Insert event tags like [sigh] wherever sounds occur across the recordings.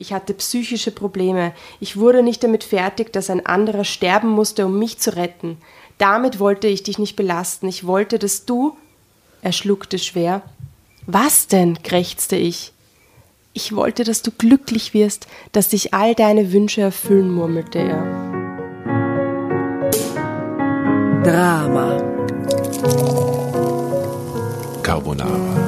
Ich hatte psychische Probleme. Ich wurde nicht damit fertig, dass ein anderer sterben musste, um mich zu retten. Damit wollte ich dich nicht belasten. Ich wollte, dass du. Er schluckte schwer. Was denn? krächzte ich. Ich wollte, dass du glücklich wirst, dass sich all deine Wünsche erfüllen, murmelte er. Drama. Carbonara.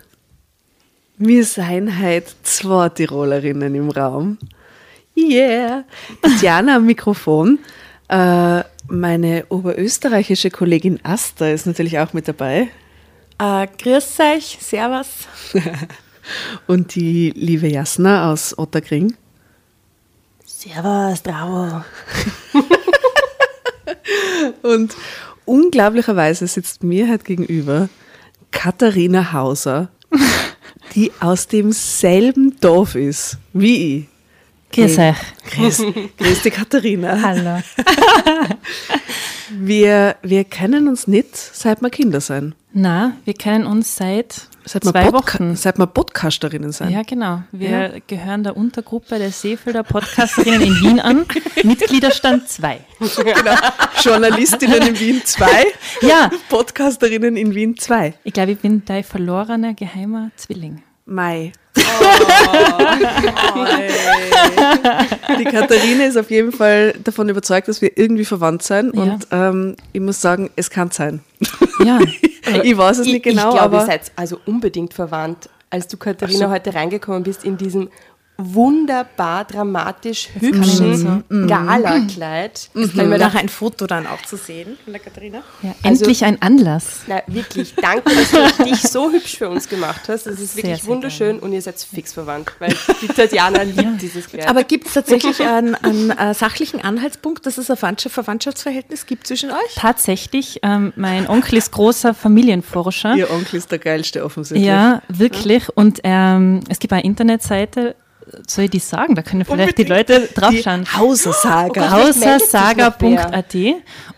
wir seien heute zwei Tirolerinnen im Raum. Yeah! Tatjana am Mikrofon. Äh, meine oberösterreichische Kollegin Asta ist natürlich auch mit dabei. Äh, grüß euch, servus. [laughs] Und die liebe Jasna aus Otterkring. Servus, bravo. [laughs] Und unglaublicherweise sitzt mir halt gegenüber Katharina Hauser [laughs] die aus demselben Dorf ist wie ich. Grüß euch. Grüß, grüß die Katharina. Hallo. [laughs] Wir, wir kennen uns nicht, seit wir Kinder sind. Na, wir kennen uns seit Seit zwei Podca Wochen. seit wir Podcasterinnen sind. Ja, genau. Wir gehören der Untergruppe der Seefelder Podcasterinnen in Wien an. [laughs] Mitgliederstand 2. Genau. Journalistinnen in Wien 2, Ja, Podcasterinnen in Wien 2. ich glaube, ich bin dein verlorener geheimer Zwilling. Mai. [laughs] Die Katharina ist auf jeden Fall davon überzeugt, dass wir irgendwie verwandt sind. Ja. Und ähm, ich muss sagen, es kann sein. Ja, [laughs] ich weiß es Ich, nicht genau, ich glaube, ihr aber seid also unbedingt verwandt. Als du, Katharina, heute reingekommen bist in diesem wunderbar dramatisch hübschen Gala-Kleid. Mhm. Kann ich mir Nachher ein Foto dann auch zu sehen von der Katharina. ja Also- endlich ein Anlass. na, wirklich, danke, dass du [laughs] dich so hübsch für uns gemacht hast. Das ist Sehr, wirklich sehr wunderschön und ihr seid fix verwandt, weil die Tatjana liebt dieses Kleid. Aber gibt es [laughs] tatsächlich einen, einen äh, sachlichen Anhaltspunkt, dass es ein Verwandtschaft, Verwandtschaftsverhältnis gibt zwischen euch? Tatsächlich, ähm, mein Onkel ist großer Familienforscher. ihr Onkel ist der geilste offensichtlich. Ja, wirklich. Und ähm, es gibt eine Internetseite, soll ich die sagen? Da können vielleicht die Leute draufschauen. Hausersaga. Hausersaga.at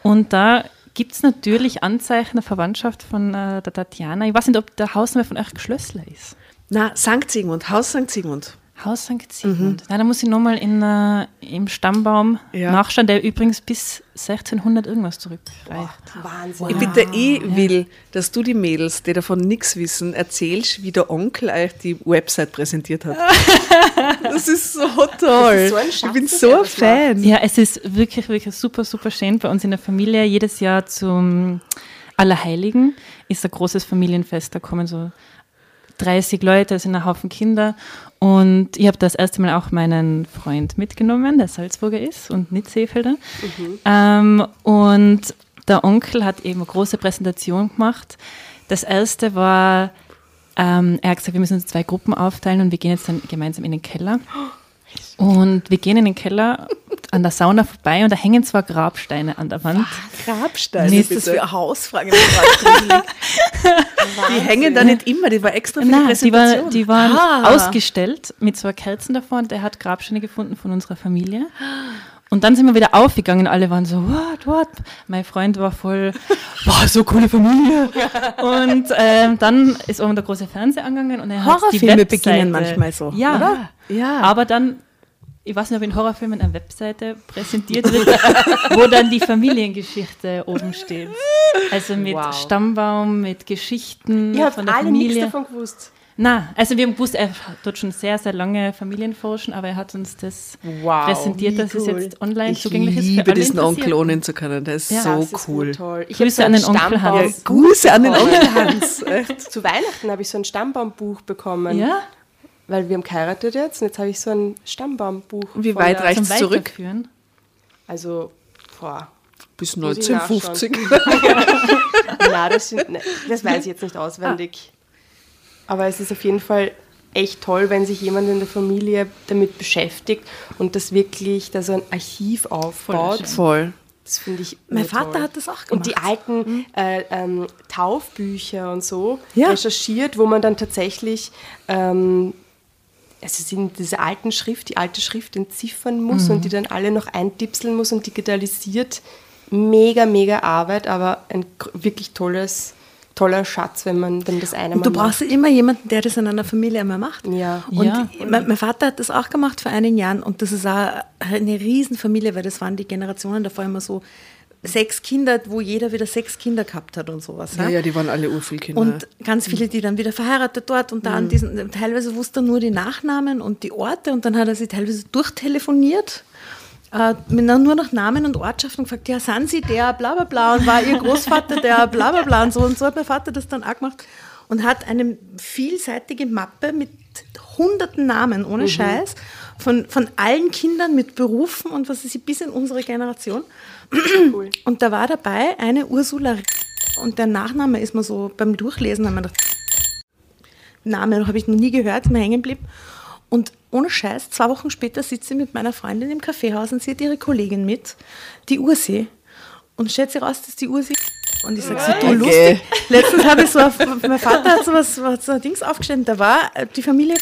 und da gibt es natürlich Anzeichen der Verwandtschaft von äh, der Tatjana. Ich weiß nicht, ob der Hausname von euch Geschlössler ist. Na, St. Sigmund, Haus St. Sigmund. Haus St. Sigmund. Nein, da muss ich nochmal äh, im Stammbaum Ja. nachschauen, der übrigens bis 1600 irgendwas zurückreicht. Wahnsinn. Ich bitte, ich will, dass du die Mädels, die davon nichts wissen, erzählst, wie der Onkel euch die Website präsentiert hat. [laughs] Das ist so toll. so ein ich Schatz, bin so ein Fan. Ja, es ist wirklich, wirklich super, super schön bei uns in der Familie. Jedes Jahr zum Allerheiligen ist ein großes Familienfest. Da kommen so 30 Leute, es sind ein Haufen Kinder. Und ich habe das erste Mal auch meinen Freund mitgenommen, der Salzburger ist und nicht Seefelder. Ähm, und der Onkel hat eben eine große Präsentation gemacht. Das erste war, ähm, er hat gesagt, wir müssen uns in zwei Gruppen aufteilen und wir gehen jetzt dann gemeinsam in den Keller. Und wir gehen in den Keller an der Sauna vorbei und da hängen zwar Grabsteine an der Wand. Grabsteine, Was ist das bitte. für eine Hausfrage? Das ist gerade gruselig. Die hängen da nicht immer, die war extra für die Nein, die, war, Präsentation. die waren Ah. ausgestellt mit zwei Kerzen davor und der hat Grabsteine gefunden von unserer Familie. Und dann sind wir wieder aufgegangen, alle waren so, what, what? Mein Freund war voll, [laughs] boah, so coole Familie. Und ähm, dann ist oben der große Fernseher angegangen und er hat die Horrorfilme Webseite, beginnen manchmal so, Ja, oder? Ja. aber dann, ich weiß nicht, ob in Horrorfilmen eine Webseite präsentiert wird, [laughs] wo dann die Familiengeschichte oben steht. Also mit Wow. Stammbaum, mit Geschichten Ihr habt von der alle nichts Familie. davon gewusst. Na, also wir haben gewusst, er tut schon sehr, sehr lange Familienforschen, aber er hat uns das Wow, präsentiert, dass es cool. jetzt online Ich zugänglich ist. für liebe diesen Onkel ownen zu können, der ist Ja, so Das ist cool. toll. Ich Grüße an den Onkel Hans. Grüße an den bekommen. Onkel Hans. Echt? Zu Weihnachten habe ich so ein Stammbaumbuch bekommen. Ja, Weil wir haben geheiratet jetzt und jetzt habe ich so ein Stammbaumbuch. Und wie weit reicht- Rechts zurück? Also, boah. Bis Muss ich 1950. [laughs] Na, das, sind, ne, das weiß ich jetzt nicht auswendig. Aber es ist auf jeden Fall echt toll, wenn sich jemand in der Familie damit beschäftigt und das wirklich, da so ein Archiv aufbaut. Voll. Das finde ich Mein. Vater hat das auch Und die gemacht. alten äh, ähm, Taufbücher und so Ja. recherchiert, wo man dann tatsächlich ähm, also sind diese alten Schrift, die alte Schrift entziffern muss und die dann alle noch eintipseln muss und digitalisiert. Mega, mega Arbeit, aber ein wirklich tolles, toller Schatz, wenn man wenn das eine Und du brauchst immer jemanden, der das in einer Familie einmal macht. Ja. Und Ja. mein, mein Vater hat das auch gemacht vor einigen Jahren und das ist auch eine Riesenfamilie, weil das waren die Generationen davor immer so sechs Kinder, wo jeder wieder sechs Kinder gehabt hat und sowas. Ja, ja, die waren alle urvielkinder. Und ganz viele, die dann wieder verheiratet dort und da an diesen, teilweise wusste er nur die Nachnamen und die Orte und dann hat er sie teilweise durchtelefoniert. Äh, mit nur noch Namen und Ortschaften und gefragt, ja, sind Sie der, bla bla bla, und war Ihr Großvater der, bla bla bla, und so. Und so hat mein Vater das dann auch gemacht und hat eine vielseitige Mappe mit hunderten Namen, ohne Scheiß, von, von allen Kindern mit Berufen und was ist bis in unsere Generation. [clears throat] Und da war dabei eine Ursula und der Nachname ist mir so beim Durchlesen, haben wir gedacht, Name habe ich noch nie gehört, ist mir hängen geblieben. Und ohne Scheiß, zwei Wochen später sitzt sie mit meiner Freundin im Kaffeehaus und sie hat ihre Kollegin mit, die Ursi. Und stellt sich raus, dass die Ursi. Und ich sage so, du Okay. lustig. Letztens habe ich so, auf, mein Vater hat so was, so ein Dings aufgestellt, da war äh, die Familie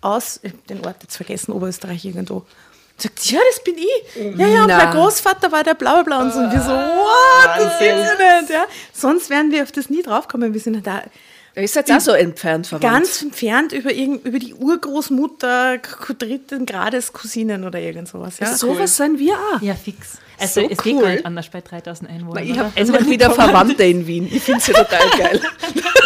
aus, ich hab den Ort jetzt vergessen, Oberösterreich irgendwo. Sagt, ja, das bin ich. Ja, ja, und mein Großvater war der bla bla. Und, so. und wir so, what, das gibt's ja nicht. Ja. Sonst wären wir auf das nie draufkommen. Wir sind da Da ist jetzt auch so entfernt verwandt. ganz entfernt über, irgend, über die Urgroßmutter dritten Grades Cousinen oder irgend sowas. Ja. Sowas sind wir auch. Ja, fix. Also So es geht cool. gar nicht anders bei 3000 Einwohnern. Ich habe endlich wieder Verwandte in Wien. Ich finde sie total [laughs] geil.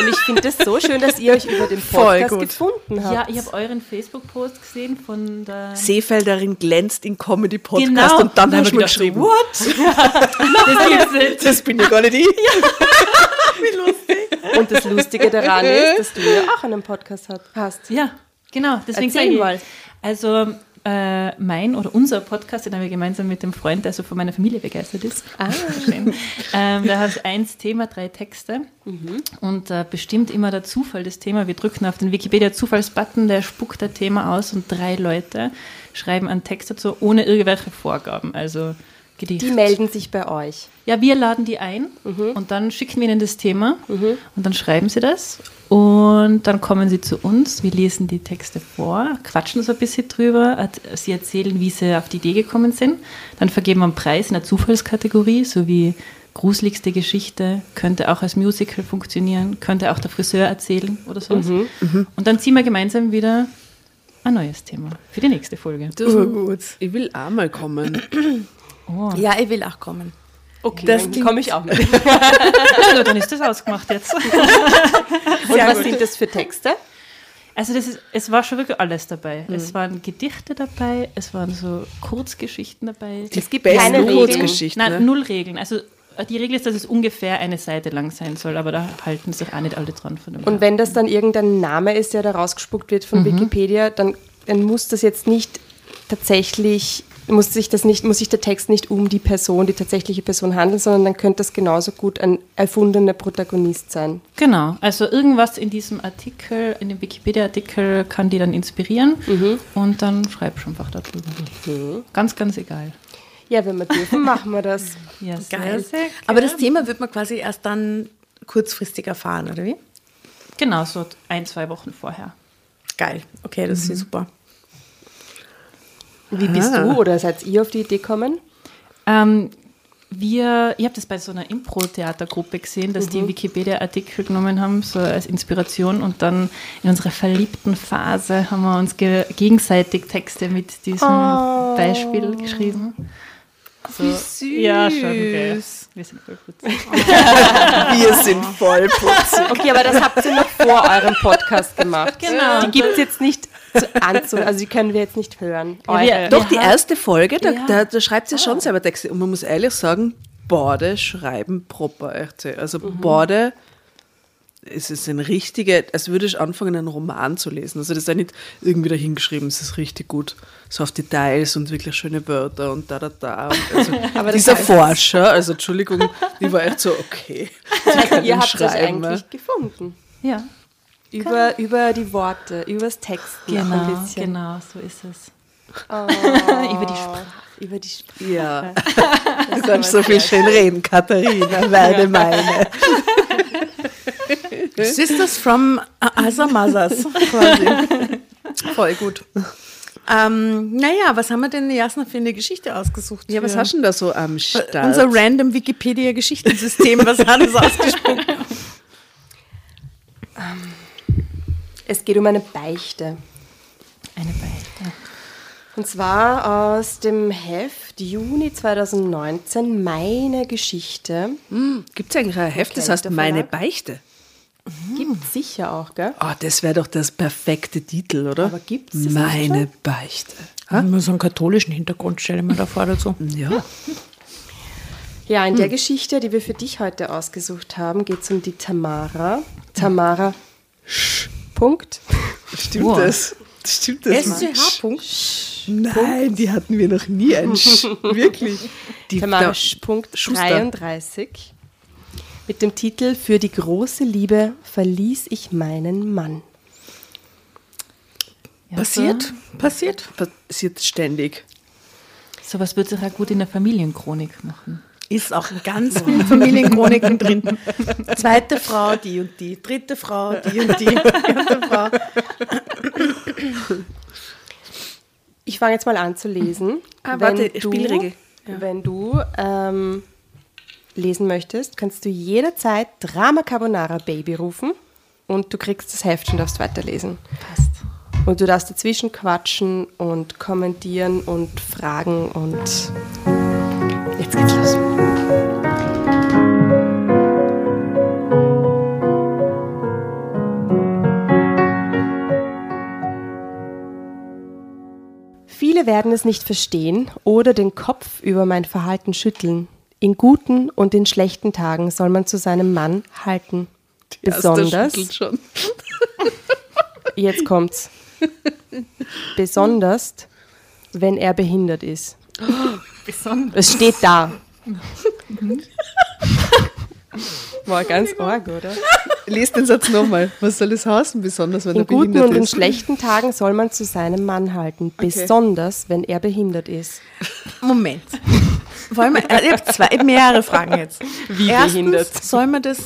Und ich finde es so schön, dass ihr euch über den Podcast gefunden habt. ja, ich habe euren Facebook-Post gesehen von der. Seefelderin glänzt in Comedy-Podcast Genau. und dann Da hast hab du mir ich geschrieben, what? [laughs] Das. Das bin ja gar nicht ich. [laughs] Und das Lustige daran ist, dass du ja auch einen Podcast hast. Ja, genau. Deswegen Erzähl sage ich, mal. Also äh, mein oder unser Podcast, den haben wir gemeinsam mit dem Freund, der also von meiner Familie begeistert ist. Ah. [laughs] Schön. ähm, da hat eins Thema, drei Texte. Mhm. Und äh, bestimmt immer der Zufall das Thema. Wir drücken auf den Wikipedia-Zufallsbutton, der spuckt das Thema aus und drei Leute schreiben einen Text dazu, ohne irgendwelche Vorgaben. Also Gedicht. Die melden sich bei euch. Ja, wir laden die ein Mhm. und dann schicken wir ihnen das Thema und dann schreiben sie das und dann kommen sie zu uns, wir lesen die Texte vor, quatschen so ein bisschen drüber, sie erzählen, wie sie auf die Idee gekommen sind, dann vergeben wir einen Preis in der Zufallskategorie, so wie gruseligste Geschichte, könnte auch als Musical funktionieren, könnte auch der Friseur erzählen oder sowas. Und dann ziehen wir gemeinsam wieder ein neues Thema für die nächste Folge. Urgut. Ich will auch mal kommen. Oh. Ja, ich will auch kommen. Okay, Das dann komme ich auch mit. [laughs] Ja, dann ist das ausgemacht jetzt. [laughs] Und was sind das für Texte? Also das ist, es war schon wirklich alles dabei. Es waren Gedichte dabei, es waren so Kurzgeschichten dabei. Es gibt keine Regeln. Kurzgeschichten. Nein, ne? null Regeln. Also äh, die Regel ist, dass es ungefähr eine Seite lang sein soll, aber da halten sich auch nicht alle dran von dem. Und wenn das dann irgendein Name ist, der da rausgespuckt wird von Wikipedia, dann, dann muss das jetzt nicht tatsächlich, muss sich, das nicht, muss sich der Text nicht um die Person, die tatsächliche Person handeln, sondern dann könnte das genauso gut ein erfundener Protagonist sein. genau, also irgendwas in diesem Artikel, in dem Wikipedia-Artikel kann die dann inspirieren und dann schreibst du einfach darüber. Ganz, ganz egal. Ja, wenn wir dürfen, [laughs] machen wir das. Ja, sehr, Geil. sehr Aber das Thema wird man quasi erst dann kurzfristig erfahren, oder wie? Genau, so ein, zwei Wochen vorher. Geil. Okay, das ist super. Wie bist du oder seid ihr auf die Idee gekommen? Ähm, wir, ich habe das bei so einer Impro-Theatergruppe gesehen, dass die Wikipedia-Artikel genommen haben, so als Inspiration und dann in unserer verliebten Phase haben wir uns ge gegenseitig Texte mit diesem Beispiel geschrieben. So, Wie süß. Ja, schon, okay. Wir sind voll putzig. [laughs] Wir sind voll putzig. Okay, aber das habt ihr noch vor eurem Podcast gemacht. Genau. Die gibt es jetzt nicht zu, also die können wir jetzt nicht hören. Ja, wir, Doch, die erste Folge, da, ja. da, da schreibt sie ah. schon selber Texte. Und man muss ehrlich sagen, Borde schreiben proper. Also mhm. Borde es ist ein richtiger, als würde ich anfangen, einen Roman zu lesen. Also das ist ja nicht irgendwie dahingeschrieben, es ist richtig gut. So auf Details und wirklich schöne Wörter und da, da, da. Also [laughs] Aber dieser Forscher, also Entschuldigung, die war echt so, okay. [laughs] Ihr habt das eigentlich gefunden. Ja. Über, über die Worte, übers Texten genau, ein bisschen. Genau, so ist es. Oh. [laughs] über die Sprache. Über die Sprache. Ja. Du kannst so viel schön reden, Katharina, [laughs] werde meine. [laughs] Sisters from Other Mothers, quasi. Voll gut. Ähm, naja, was haben wir denn Jasna für eine Geschichte ausgesucht? Ja, was hast du denn da so am Start? Unser random Wikipedia-Geschichtensystem, was hat es ausgespuckt? Ähm, es geht um eine Beichte. Eine Beichte. Und zwar aus dem Heft Juni 2019, Meine Geschichte. Hm, Gibt es eigentlich ein Heft, das heißt Meine Beichte? Mhm. Gibt es sicher auch, gell? Oh, das wäre doch das perfekte Titel, oder? Aber gibt es Meine Beichte. Ha? Nur so einen katholischen Hintergrund stelle ich mir da vor dazu. Ja. Ja, in der hm. Geschichte, die wir für dich heute ausgesucht haben, geht es um die Tamara. Tamara Sch. Punkt. Stimmt oh. das? Stimmt das? SCH. Punkt. Nein, die hatten wir noch nie. Ein Sch. [laughs] Wirklich. Die Tamara Sch. Punkt 33 mit dem Titel Für die große Liebe verließ ich meinen Mann. Ja, passiert, so. passiert, passiert ständig. Sowas wird sich auch gut in der Familienchronik machen. Ist auch ganz [laughs] vielen Familienchroniken drin. Zweite Frau, die und die. Dritte Frau, die und die. [laughs] Vierte Frau. Ich fange jetzt mal an zu lesen. Ah, warte, du, Spielregel. Ja. Wenn du ähm, lesen möchtest, kannst du jederzeit Drama Carbonara Baby rufen und du kriegst das Heft und darfst weiterlesen. Passt. Und du darfst dazwischen quatschen und kommentieren und fragen und jetzt geht's los. Viele werden es nicht verstehen oder den Kopf über mein Verhalten schütteln. In guten und in schlechten Tagen soll man zu seinem Mann halten. Die Besonders. Schon. [laughs] jetzt kommt's. Besonders, wenn er behindert ist. Besonders. Es steht da. [laughs] War ganz arg, oder? Lies den Satz nochmal. Was soll es heißen, besonders wenn in er behindert ist? In guten und in schlechten Tagen soll man zu seinem Mann halten, okay. besonders wenn er behindert ist. Moment. Wollen wir, ich habe zwei, mehrere Fragen jetzt. Wie Erstens, behindert? Soll man das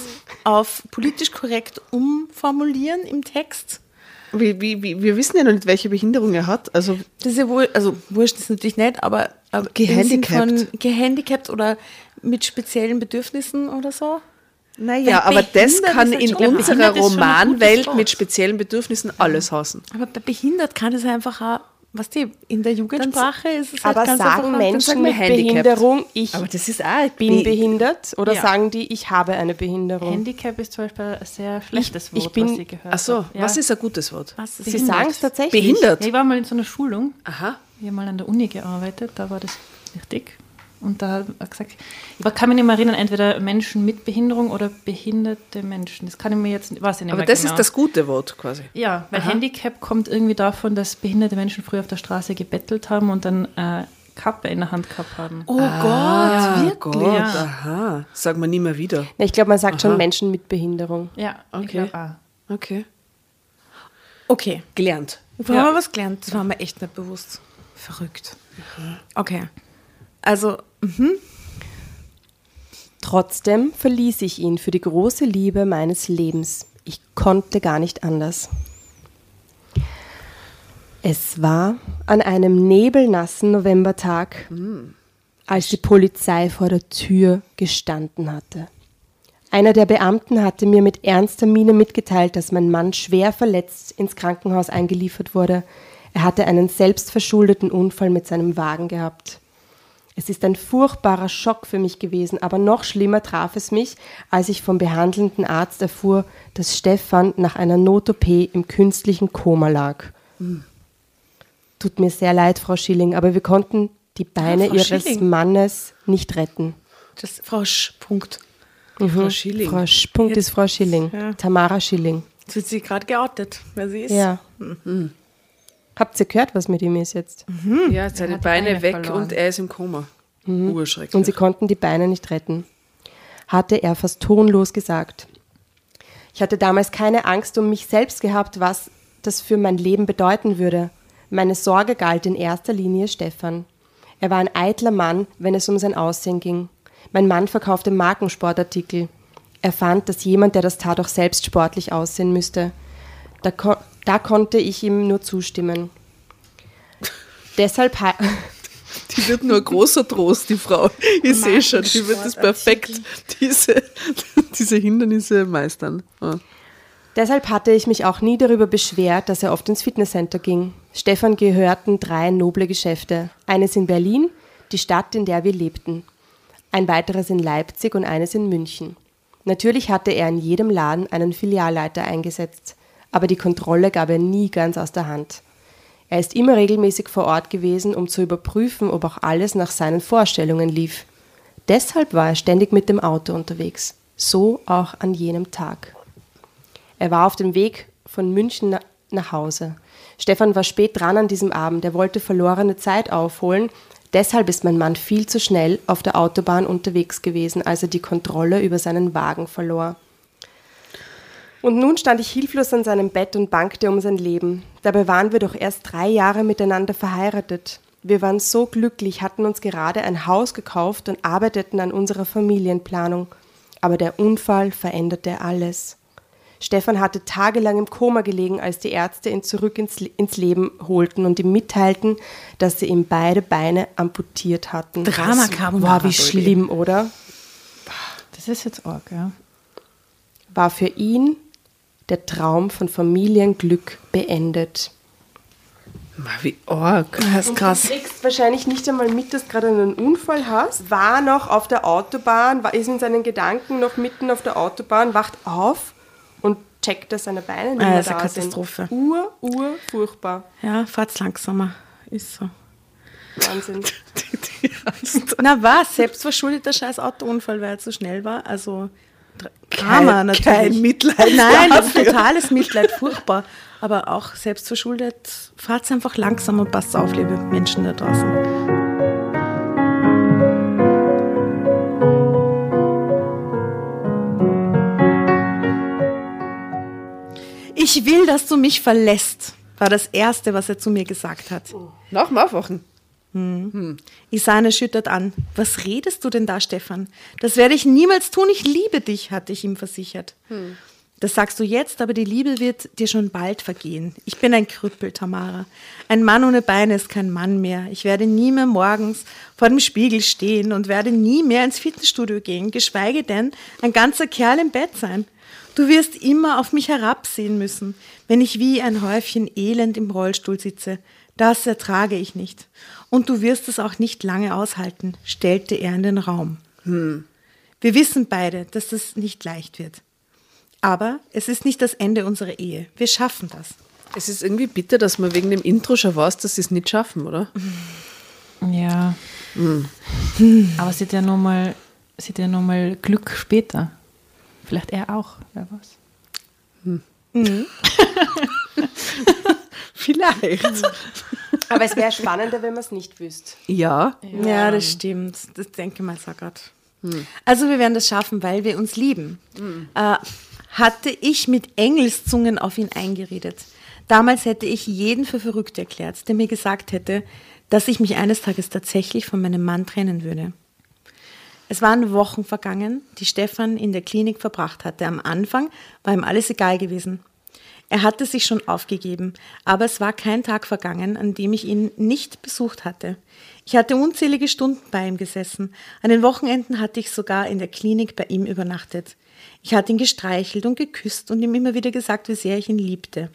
auf politisch korrekt umformulieren im Text? Wie, wie, wir wissen ja noch nicht, welche Behinderung er hat. Also das ist ja wohl, also wurscht ist natürlich nicht, aber, aber gehandicapt. gehandicapt oder mit speziellen Bedürfnissen oder so. Naja, aber das kann in unserer Romanwelt mit speziellen Bedürfnissen alles heißen. Aber bei behindert kann es einfach auch was die in der Jugendsprache ist es halt aber ganz sagen einfach, Menschen mit Behinderung, ich aber das ist auch bin behindert oder ja. sagen die, ich habe eine Behinderung? Handicap ist zum Beispiel ein sehr schlechtes Wort, ich bin, was ich gehört Ach so, ja. was ist ein gutes Wort? Was, Sie sagen es tatsächlich. Behindert? Ich war mal in so einer Schulung. Aha. Ich habe mal an der Uni gearbeitet, da war das wichtig. Und da hat er gesagt, ich kann mich nicht mehr erinnern, entweder Menschen mit Behinderung oder behinderte Menschen. Das kann ich mir jetzt, weiß ich nicht Aber mehr das genau. ist das gute Wort quasi. Ja, weil Aha. Handicap kommt irgendwie davon, dass behinderte Menschen früher auf der Straße gebettelt haben und dann äh, Kappe in der Hand gehabt haben. Oh ah, Gott, wirklich? Gott, ja. aha. Sagt man nie mehr wieder. ich glaube, man sagt aha. schon Menschen mit Behinderung. Ja, okay. Okay. Okay. Gelernt. Wir ja. haben was gelernt, das war mir echt nicht bewusst. Verrückt. Okay. Also, mhm. Trotzdem verließ ich ihn für die große Liebe meines Lebens. Ich konnte gar nicht anders. Es war an einem nebelnassen Novembertag, als die Polizei vor der Tür gestanden hatte. Einer der Beamten hatte mir mit ernster Miene mitgeteilt, dass mein Mann schwer verletzt ins Krankenhaus eingeliefert wurde. Er hatte einen selbstverschuldeten Unfall mit seinem Wagen gehabt. Es ist ein furchtbarer Schock für mich gewesen, aber noch schlimmer traf es mich, als ich vom behandelnden Arzt erfuhr, dass Stefan nach einer Not-OP im künstlichen Koma lag. Tut mir sehr leid, Frau Schilling, aber wir konnten die Beine Frau Ihres Schilling. Mannes nicht retten. Das Frau Sch. Punkt. Frau Schilling. Frau Sch Punkt ist Frau Schilling. Ja. Tamara Schilling. Jetzt wird sie gerade geoutet, wer sie ist. Ja. Habt ihr gehört, was mit ihm ist jetzt? ja, seine Beine, Beine weg verloren. und er ist im Koma. Urschrecklich. Und sie konnten die Beine nicht retten. Hatte er fast tonlos gesagt. Ich hatte damals keine Angst um mich selbst gehabt, was das für mein Leben bedeuten würde. Meine Sorge galt in erster Linie Stefan. Er war ein eitler Mann, wenn es um sein Aussehen ging. Mein Mann verkaufte Markensportartikel. Er fand, dass jemand, der das tat, auch selbst sportlich aussehen müsste. Da, da konnte ich ihm nur zustimmen. Deshalb, [laughs] Die wird nur großer Trost, die Frau. Ich sehe schon, die wird das perfekt, diese, [laughs] diese Hindernisse meistern. Ja. Deshalb hatte ich mich auch nie darüber beschwert, dass er oft ins Fitnesscenter ging. Stefan gehörten drei noble Geschäfte. Eines in Berlin, die Stadt, in der wir lebten. Ein weiteres in Leipzig und eines in München. Natürlich hatte er in jedem Laden einen Filialleiter eingesetzt, aber die Kontrolle gab er nie ganz aus der Hand. Er ist immer regelmäßig vor Ort gewesen, um zu überprüfen, ob auch alles nach seinen Vorstellungen lief. Deshalb war er ständig mit dem Auto unterwegs. So auch an jenem Tag. Er war auf dem Weg von München na- nach Hause. Stefan war spät dran an diesem Abend. Er wollte verlorene Zeit aufholen. Deshalb ist mein Mann viel zu schnell auf der Autobahn unterwegs gewesen, als er die Kontrolle über seinen Wagen verlor. Und nun stand ich hilflos an seinem Bett und bangte um sein Leben. Dabei waren wir doch erst drei Jahre miteinander verheiratet. Wir waren so glücklich, hatten uns gerade ein Haus gekauft und arbeiteten an unserer Familienplanung. Aber der Unfall veränderte alles. Stefan hatte tagelang im Koma gelegen, als die Ärzte ihn zurück ins, ins Leben holten und ihm mitteilten, dass sie ihm beide Beine amputiert hatten. Drama Boah, wie schlimm, oder? Das ist jetzt arg, ja. War für ihn der Traum von Familienglück beendet. Wie arg. Das ist krass. Du kriegst wahrscheinlich nicht einmal mit, dass du gerade einen Unfall hast. War noch auf der Autobahn, war, ist in seinen Gedanken noch mitten auf der Autobahn, wacht auf und checkt, dass seine Beine nicht Ah, mehr das ist da eine Katastrophe. sind. Ur, ur, furchtbar. Ja, fahrt's langsamer. Ist so. Wahnsinn. [laughs] Na was? Selbstverschuldeter scheiß Autounfall, weil er zu schnell war. Also Drama Kein- natürlich. kein Mitleid [laughs] Nein, dafür. totales Mitleid, furchtbar. Aber auch selbstverschuldet, fahrt's einfach langsam und passt auf, liebe Menschen da draußen. Ich will, dass du mich verlässt, war das Erste, was er zu mir gesagt hat. Nach dem Aufwachen. Isan erschüttert an. Was redest du denn da, Stefan? Das werde ich niemals tun. Ich liebe dich, hatte ich ihm versichert. Das sagst du jetzt, aber die Liebe wird dir schon bald vergehen. Ich bin ein Krüppel, Tamara. Ein Mann ohne Beine ist kein Mann mehr. Ich werde nie mehr morgens vor dem Spiegel stehen und werde nie mehr ins Fitnessstudio gehen, geschweige denn ein ganzer Kerl im Bett sein. Du wirst immer auf mich herabsehen müssen, wenn ich wie ein Häufchen Elend im Rollstuhl sitze. Das ertrage ich nicht. Und du wirst es auch nicht lange aushalten, stellte er in den Raum. Wir wissen beide, dass das nicht leicht wird. Aber es ist nicht das Ende unserer Ehe. Wir schaffen das. Es ist irgendwie bitter, dass man wegen dem Intro schon weiß, dass sie es nicht schaffen, oder? Ja. Aber sie hat ja nochmal noch mal Glück später. Vielleicht er auch, wer weiß. [laughs] Vielleicht. Aber es wäre spannender, wenn man es nicht wüsste. Ja. Ja, das stimmt. Das denke ich mal, Sackert. Also wir werden das schaffen, weil wir uns lieben. Äh, hatte ich mit Engelszungen auf ihn eingeredet. Damals hätte ich jeden für verrückt erklärt, der mir gesagt hätte, dass ich mich eines Tages tatsächlich von meinem Mann trennen würde. Es waren Wochen vergangen, die Stefan in der Klinik verbracht hatte. Am Anfang war ihm alles egal gewesen. Er hatte sich schon aufgegeben, aber es war kein Tag vergangen, an dem ich ihn nicht besucht hatte. Ich hatte unzählige Stunden bei ihm gesessen. An den Wochenenden hatte ich sogar in der Klinik bei ihm übernachtet. Ich hatte ihn gestreichelt und geküsst und ihm immer wieder gesagt, wie sehr ich ihn liebte.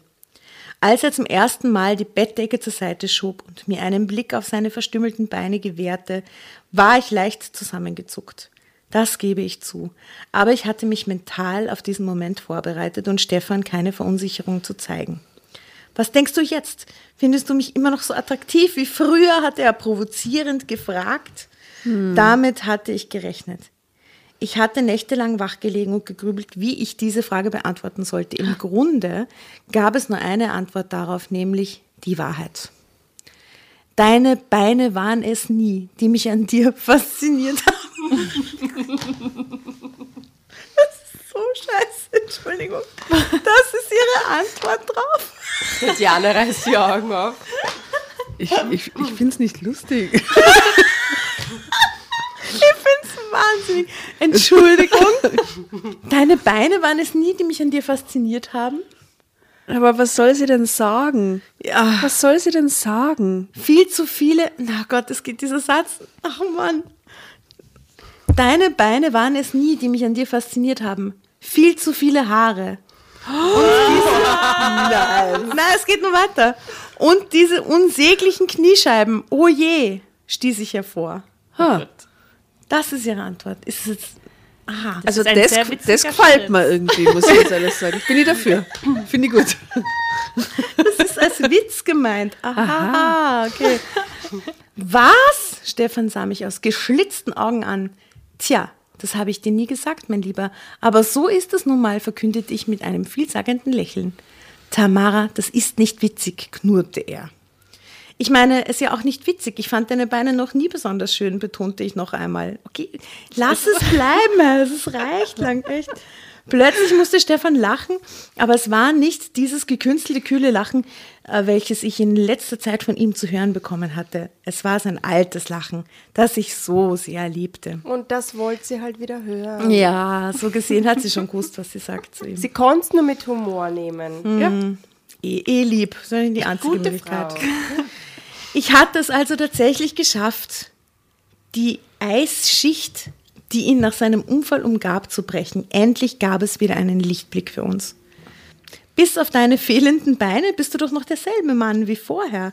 Als er zum ersten Mal die Bettdecke zur Seite schob und mir einen Blick auf seine verstümmelten Beine gewährte, war ich leicht zusammengezuckt. Das gebe ich zu. Aber ich hatte mich mental auf diesen Moment vorbereitet und Stefan keine Verunsicherung zu zeigen. Was denkst du jetzt? Findest du mich immer noch so attraktiv wie früher? hatte er provozierend gefragt. Damit hatte ich gerechnet. Ich hatte nächtelang wachgelegen und gegrübelt, wie ich diese Frage beantworten sollte. Im Grunde gab es nur eine Antwort darauf, nämlich die Wahrheit. Deine Beine waren es nie, die mich an dir [laughs] fasziniert haben. [laughs] Das ist so scheiße, Entschuldigung. Das ist ihre Antwort drauf. [laughs] Tatjana reißt die Augen auf. Ich, ich, ich finde es nicht lustig. Ich finde es wahnsinnig. [laughs] Entschuldigung. Deine Beine waren es nie, die mich an dir fasziniert haben? Aber was soll sie denn sagen? Ja. Was soll sie denn sagen? Viel zu viele. Na Gott, es geht dieser Satz. Ach Mann. Deine Beine waren es nie, die mich an dir fasziniert haben. Viel zu viele Haare. Und diese, nein. Nein, es geht nur weiter. Und diese unsäglichen Kniescheiben. Oh je, stieß ich hervor. Ha. Das ist ihre Antwort. Ist es. Aha. Also das, sehr das witziger gefällt mir irgendwie, muss ich jetzt alles sagen. Bin ich dafür. [laughs] Finde ich gut. Das ist als Witz gemeint. Aha, okay. Was? Stefan sah mich aus geschlitzten Augen an. Tja, das habe ich dir nie gesagt, mein Lieber. Aber so ist es nun mal, verkündete ich mit einem vielsagenden Lächeln. Tamara, das ist nicht witzig, knurrte er. Ich meine, es ist ja auch nicht witzig. Ich fand deine Beine noch nie besonders schön, betonte ich noch einmal. Okay, lass es bleiben, [laughs] es reicht lang, echt. Plötzlich musste Stefan lachen, aber es war nicht dieses gekünstelte, kühle Lachen, äh, welches ich in letzter Zeit von ihm zu hören bekommen hatte. Es war sein altes Lachen, das ich so sehr liebte. Und das wollte sie halt wieder hören. Ja, so gesehen hat sie schon gewusst, was sie sagt zu ihm. Sie konnte es nur mit Humor nehmen. Ja. Eh, eh lieb, ist die einzige Gute Möglichkeit. Frau. [laughs] Ich hatte es also tatsächlich geschafft, die Eisschicht, die ihn nach seinem Unfall umgab, zu brechen. Endlich gab es wieder einen Lichtblick für uns. Bis auf deine fehlenden Beine bist du doch noch derselbe Mann wie vorher.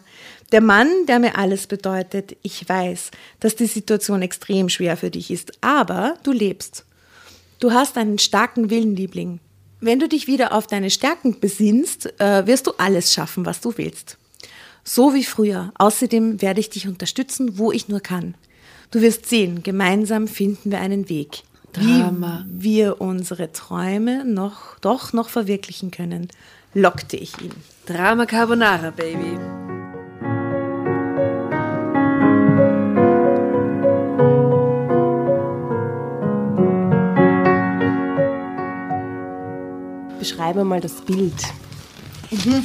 Der Mann, der mir alles bedeutet. Ich weiß, dass die Situation extrem schwer für dich ist, aber du lebst. Du hast einen starken Willen, Liebling. Wenn du dich wieder auf deine Stärken besinnst, äh, wirst du alles schaffen, was du willst. So wie früher. Außerdem werde ich dich unterstützen, wo ich nur kann. Du wirst sehen, gemeinsam finden wir einen Weg. Drama. Wie wir unsere Träume noch, doch noch verwirklichen können, lockte ich ihn. Drama Carbonara, Baby. Beschreibe mal das Bild. Da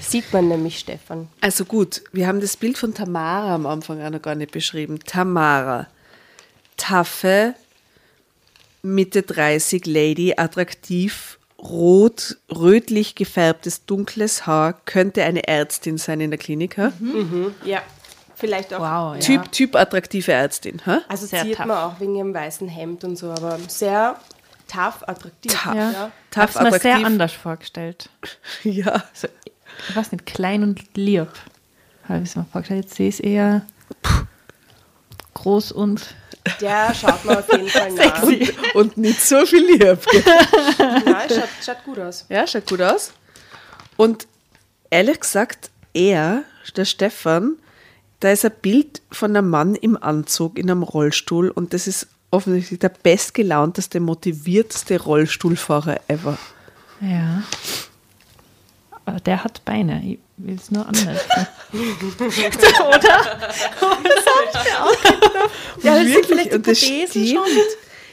sieht man nämlich Stefan. Also gut, wir haben das Bild von Tamara am Anfang auch noch gar nicht beschrieben. Tamara, taffe, Mitte 30 Lady, attraktiv, rot, rötlich gefärbtes, dunkles Haar, könnte eine Ärztin sein in der Klinik. ha? Ja. Vielleicht auch. Wow, ja. Typ, typ attraktive Ärztin. Ha? Also Sehr sieht tough. man auch wegen ihrem weißen Hemd und so, aber sehr tough, attraktiv. Tough. Ja. Tough, Hab's mir sehr attraktiv. anders vorgestellt. [laughs] Ja. So, ich weiß nicht, klein und lieb. Habe ich es mir vorgestellt. Jetzt sehe ich es eher groß und Der schaut man auf jeden Fall [laughs] nach. Und, und nicht so viel lieb. [laughs] Nein, schaut, schaut gut aus. Ja, schaut gut aus. Und ehrlich gesagt, er, der Stefan, da ist ein Bild von einem Mann im Anzug in einem Rollstuhl und das ist offensichtlich der bestgelaunteste, motivierteste Rollstuhlfahrer ever. ja. Aber der hat Beine. Ich will es nur anders. [laughs] Ja, das sind vielleicht die Prothesen schon.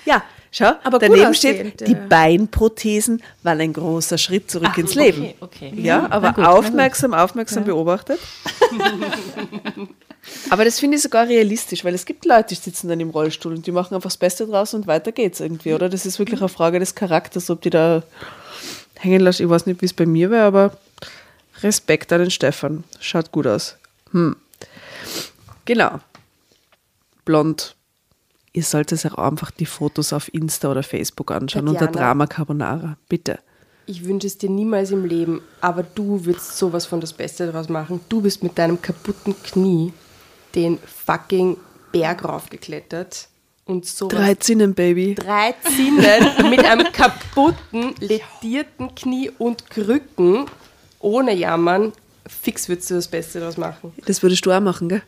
Ja, schau, Aber daneben steht, die ja. Beinprothesen waren ein großer Schritt zurück ins okay, Leben. okay. Ja, Na aber gut, aufmerksam, aufmerksam beobachtet. [laughs] aber das finde ich sogar realistisch, weil es gibt Leute, die sitzen dann im Rollstuhl und die machen einfach das Beste draus und weiter geht's irgendwie, oder? Das ist wirklich eine Frage des Charakters, ob die da hängen lassen. Ich weiß nicht, wie es bei mir wäre, aber Respekt an den Stefan. Schaut gut aus. Hm. Genau. Blond. Ihr solltet euch auch einfach die Fotos auf Insta oder Facebook anschauen unter Tatjana. Drama Carbonara. Bitte. ich wünsche es dir niemals im Leben, aber du würdest sowas von das Beste daraus machen. Du bist mit deinem kaputten Knie den fucking Berg raufgeklettert und so Drei Zinnen, Baby. drei Zinnen mit einem kaputten, ledierten Knie und Krücken, ohne Jammern. Fix würdest du das Beste daraus machen. Das würdest du auch machen, gell?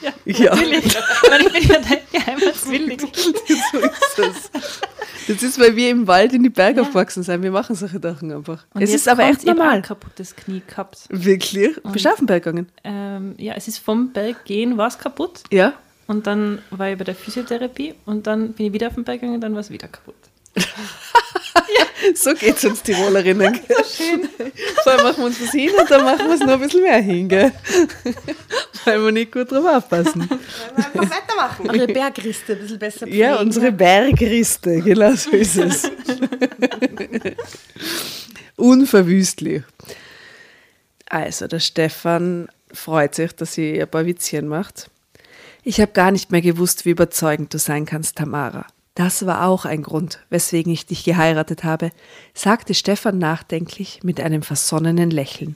Ja, Ja. natürlich. Weil ich bin ja dein Geheimniswillig. so ist es. Das ist, weil wir im Wald in die Berge aufgewachsen sind. Wir machen solche Sachen einfach. Und es ist aber echt ich normal. ein kaputtes Knie gehabt. Wirklich? Bist du auf den Berg gegangen? Ähm, ja, es ist vom Berg gehen, war es kaputt. Ja? Und dann war ich bei der Physiotherapie und dann bin ich wieder auf den Berg gegangen und dann war es wieder kaputt. [laughs] [laughs] So geht's uns Tirolerinnen. [laughs] So schön. Vorher machen wir uns was hin und dann machen wir es noch ein bisschen mehr hin, gell? [laughs] Weil wir nicht gut drauf aufpassen. Einfach weitermachen. Eure Bergriste ein bisschen besser Ja, pflegen. unsere Bergriste, genau so ist es. Unverwüstlich. Also, der Stefan freut sich, dass sie ein paar Witzchen macht. Ich habe gar nicht mehr gewusst, wie überzeugend du sein kannst, Tamara. Das war auch ein Grund, weswegen ich dich geheiratet habe, sagte Stefan nachdenklich mit einem versonnenen Lächeln.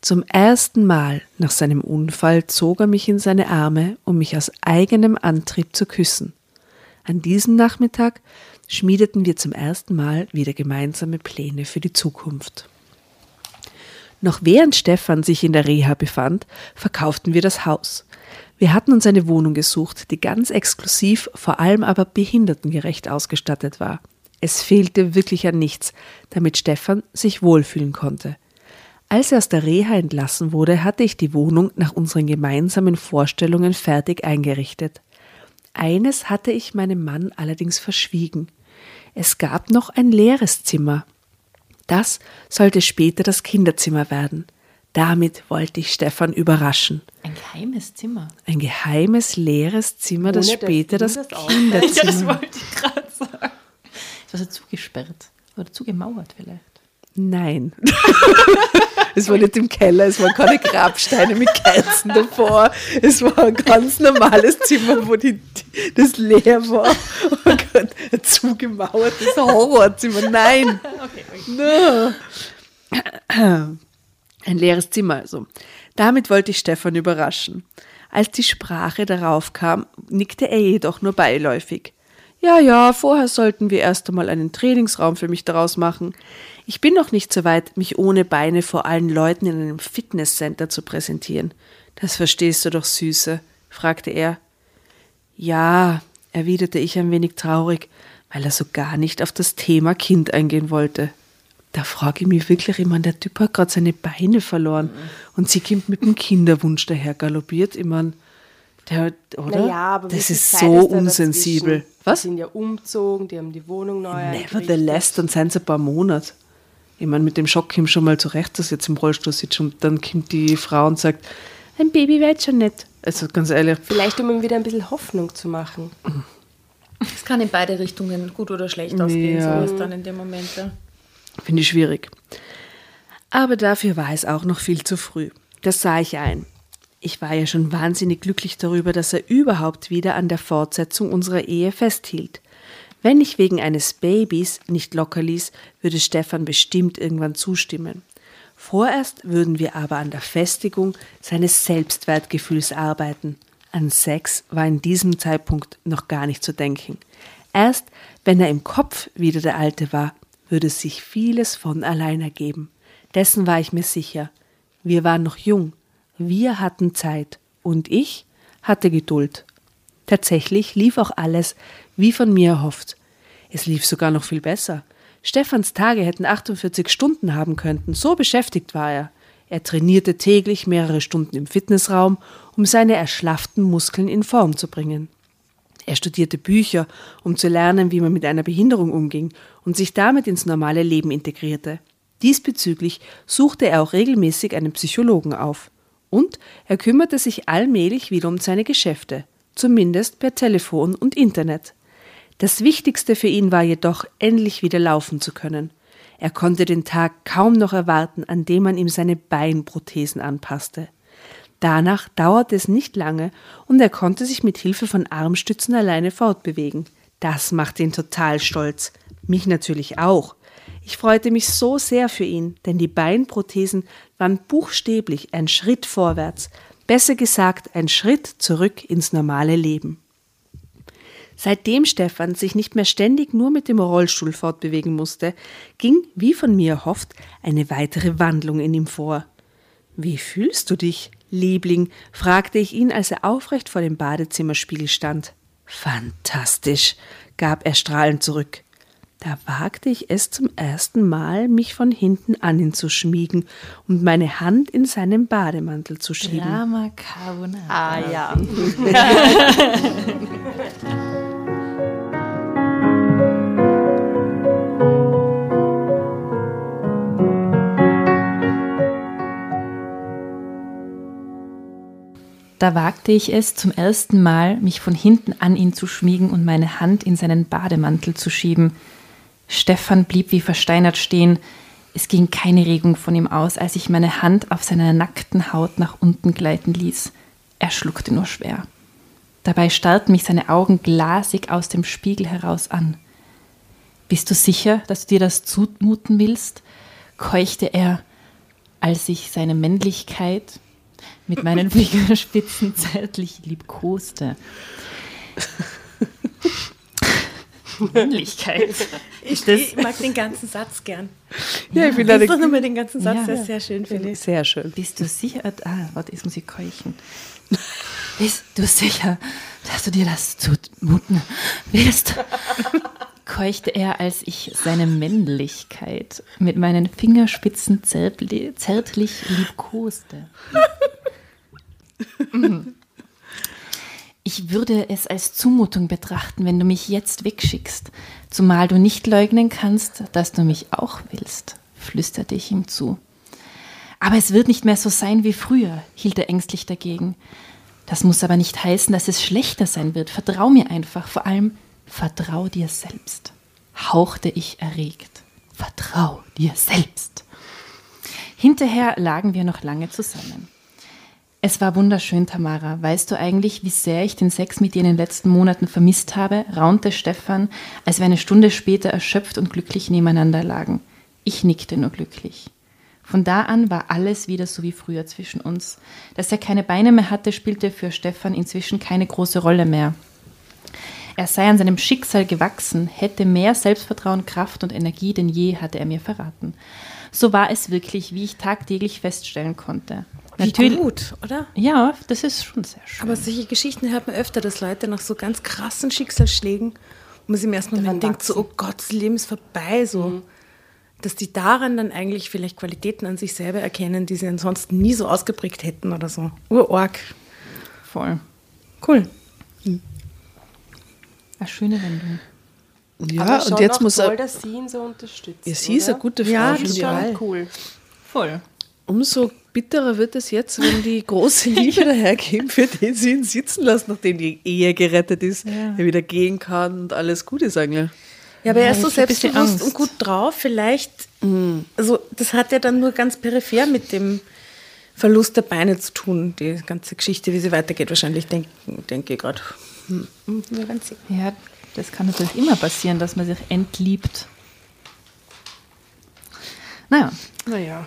Zum ersten Mal nach seinem Unfall zog er mich in seine Arme, um mich aus eigenem Antrieb zu küssen. An diesem Nachmittag schmiedeten wir zum ersten Mal wieder gemeinsame Pläne für die Zukunft. Noch während Stefan sich in der Reha befand, verkauften wir das Haus. Wir hatten uns eine Wohnung gesucht, die ganz exklusiv, vor allem aber behindertengerecht ausgestattet war. Es fehlte wirklich an nichts, damit Stefan sich wohlfühlen konnte. Als er aus der Reha entlassen wurde, hatte ich die Wohnung nach unseren gemeinsamen Vorstellungen fertig eingerichtet. Eines hatte ich meinem Mann allerdings verschwiegen. Es gab noch ein leeres Zimmer. Das sollte später das Kinderzimmer werden. Damit wollte ich Stefan überraschen. Ein geheimes Zimmer. Ein geheimes leeres Zimmer, das Ohne, dass später das das [laughs] auch- Ja, das Kinderzimmer. wollte ich gerade sagen. Es war so zugesperrt oder zugemauert vielleicht. Nein. [laughs] es war nicht im Keller, es waren keine Grabsteine mit Kerzen davor. Es war ein ganz normales Zimmer, wo die, das leer war. Oh Gott, ein zugemauertes Horrorzimmer. Nein. [laughs] No. Ein leeres Zimmer also. Damit wollte ich Stefan überraschen. Als die Sprache darauf kam, nickte er jedoch nur beiläufig. Ja, ja, vorher sollten wir erst einmal einen Trainingsraum für mich daraus machen. Ich bin noch nicht so weit, mich ohne Beine vor allen Leuten in einem Fitnesscenter zu präsentieren. Das verstehst du doch, Süße, fragte er. Ja, erwiderte ich ein wenig traurig, weil er so gar nicht auf das Thema Kind eingehen wollte. Da frage ich mich wirklich, ich meine, der Typ hat gerade seine Beine verloren und sie kommt mit dem Kinderwunsch daher galoppiert. Ich meine, der, oder? Naja, aber das ist Zeit so da unsensibel. dazwischen? Was? Die sind ja umgezogen, die haben die Wohnung neu Nevertheless, dann sind es ein paar Monate. Ich meine, mit dem Schock kommt schon mal zurecht, dass jetzt im Rollstuhl sitzt und dann kommt die Frau und sagt, ein Baby wird schon nicht. Also ganz ehrlich, Vielleicht, um ihm wieder ein bisschen Hoffnung zu machen. Es kann in beide Richtungen gut oder schlecht ausgehen, Ja. so ist dann in dem Moment. Ja. Finde ich schwierig. Aber dafür war es auch noch viel zu früh. Das sah ich ein. Ich war ja schon wahnsinnig glücklich darüber, dass er überhaupt wieder an der Fortsetzung unserer Ehe festhielt. Wenn ich wegen eines Babys nicht locker ließ, würde Stefan bestimmt irgendwann zustimmen. Vorerst würden wir aber an der Festigung seines Selbstwertgefühls arbeiten. An Sex war in diesem Zeitpunkt noch gar nicht zu denken. Erst wenn er im Kopf wieder der Alte war, würde sich vieles von allein ergeben. Dessen war ich mir sicher. Wir waren noch jung, wir hatten Zeit und ich hatte Geduld. Tatsächlich lief auch alles wie von mir erhofft. Es lief sogar noch viel besser. Stefans Tage hätten 48 Stunden haben könnten, so beschäftigt war er. Er trainierte täglich mehrere Stunden im Fitnessraum, um seine erschlafften Muskeln in Form zu bringen. Er studierte Bücher, um zu lernen, wie man mit einer Behinderung umging und sich damit ins normale Leben integrierte. Diesbezüglich suchte er auch regelmäßig einen Psychologen auf. Und er kümmerte sich allmählich wieder um seine Geschäfte, zumindest per Telefon und Internet. Das Wichtigste für ihn war jedoch, endlich wieder laufen zu können. Er konnte den Tag kaum noch erwarten, an dem man ihm seine Beinprothesen anpasste. Danach dauerte es nicht lange und er konnte sich mit Hilfe von Armstützen alleine fortbewegen. Das machte ihn total stolz. Mich natürlich auch. Ich freute mich so sehr für ihn, denn die Beinprothesen waren buchstäblich ein Schritt vorwärts, besser gesagt ein Schritt zurück ins normale Leben. Seitdem Stefan sich nicht mehr ständig nur mit dem Rollstuhl fortbewegen musste, ging, wie von mir erhofft, eine weitere Wandlung in ihm vor. Wie fühlst du dich, Liebling? fragte ich ihn, als er aufrecht vor dem Badezimmerspiegel stand. Fantastisch, gab er strahlend zurück. Da wagte ich es zum ersten Mal, mich von hinten an ihn zu schmiegen und meine Hand in seinen Bademantel zu schieben. Drama Carbonara. Ah ja. [laughs] [laughs] Da wagte ich es zum ersten Mal, mich von hinten an ihn zu schmiegen und meine Hand in seinen Bademantel zu schieben. Stefan blieb wie versteinert stehen. Es ging keine Regung von ihm aus, als ich meine Hand auf seiner nackten Haut nach unten gleiten ließ. Er schluckte nur schwer. Dabei starrten mich seine Augen glasig aus dem Spiegel heraus an. Bist du sicher, dass du dir das zumuten willst? keuchte er, als ich seine Männlichkeit mit meinen [laughs] Fingerspitzen zärtlich liebkoste. Männlichkeit. Ich, ich mag den ganzen Satz gern. Ja, ich bin Lies doch nochmal den ganzen Satz, Ja. der ist sehr schön, finde ich. Sehr schön. Bist du sicher? Ah, warte, jetzt muss ich keuchen. Bist du sicher, dass du dir das zumuten willst? keuchte er, als ich seine Männlichkeit mit meinen Fingerspitzen zärtli- zärtlich liebkoste. Ich würde es als Zumutung betrachten, wenn du mich jetzt wegschickst, zumal du nicht leugnen kannst, dass du mich auch willst, flüsterte ich ihm zu. Aber es wird nicht mehr so sein wie früher, hielt er ängstlich dagegen. Das muss aber nicht heißen, dass es schlechter sein wird. Vertrau mir einfach, vor allem vertrau dir selbst, hauchte ich erregt. Vertrau dir selbst. Hinterher lagen wir noch lange zusammen. Es war wunderschön, Tamara. Weißt du eigentlich, wie sehr ich den Sex mit dir in den letzten Monaten vermisst habe? raunte Stefan, als wir eine Stunde später erschöpft und glücklich nebeneinander lagen. Ich nickte nur glücklich. Von da an war alles wieder so wie früher zwischen uns. Dass er keine Beine mehr hatte, spielte für Stefan inzwischen keine große Rolle mehr. Er sei an seinem Schicksal gewachsen, hätte mehr Selbstvertrauen, Kraft und Energie denn je, hatte er mir verraten. So war es wirklich, wie ich tagtäglich feststellen konnte. Wie gut, oder? Ja, das ist schon sehr schön. Aber solche Geschichten hört man öfter, dass Leute nach so ganz krassen Schicksalsschlägen, wo man sich im ersten Moment denkt, so, oh Gott, das Leben ist vorbei, so. Dass die daran dann eigentlich vielleicht Qualitäten an sich selber erkennen, die sie ansonsten nie so ausgeprägt hätten oder so. Urorg. voll. Cool. Eine schöne Wendung. Ja, Aber schon und jetzt muss toll, er. dass sie ihn so unterstützt. Ja, sie ist oder? eine gute Frau. Ja, ich total. auch. Cool. Voll. Umso bitterer wird es jetzt, wenn die große Liebe dahergeben, für den sie ihn sitzen lassen, nachdem die Ehe gerettet ist, er wieder gehen kann und alles gut ist eigentlich. Ja, aber er ist Ja, so selbstbewusst Angst. und gut drauf. Vielleicht, also das hat ja dann nur ganz peripher mit dem Verlust der Beine zu tun, die ganze Geschichte, wie sie weitergeht. Wahrscheinlich denke denk ich gerade. Hm, hm. Ja, das kann natürlich immer passieren, dass man sich entliebt. Naja, Naja.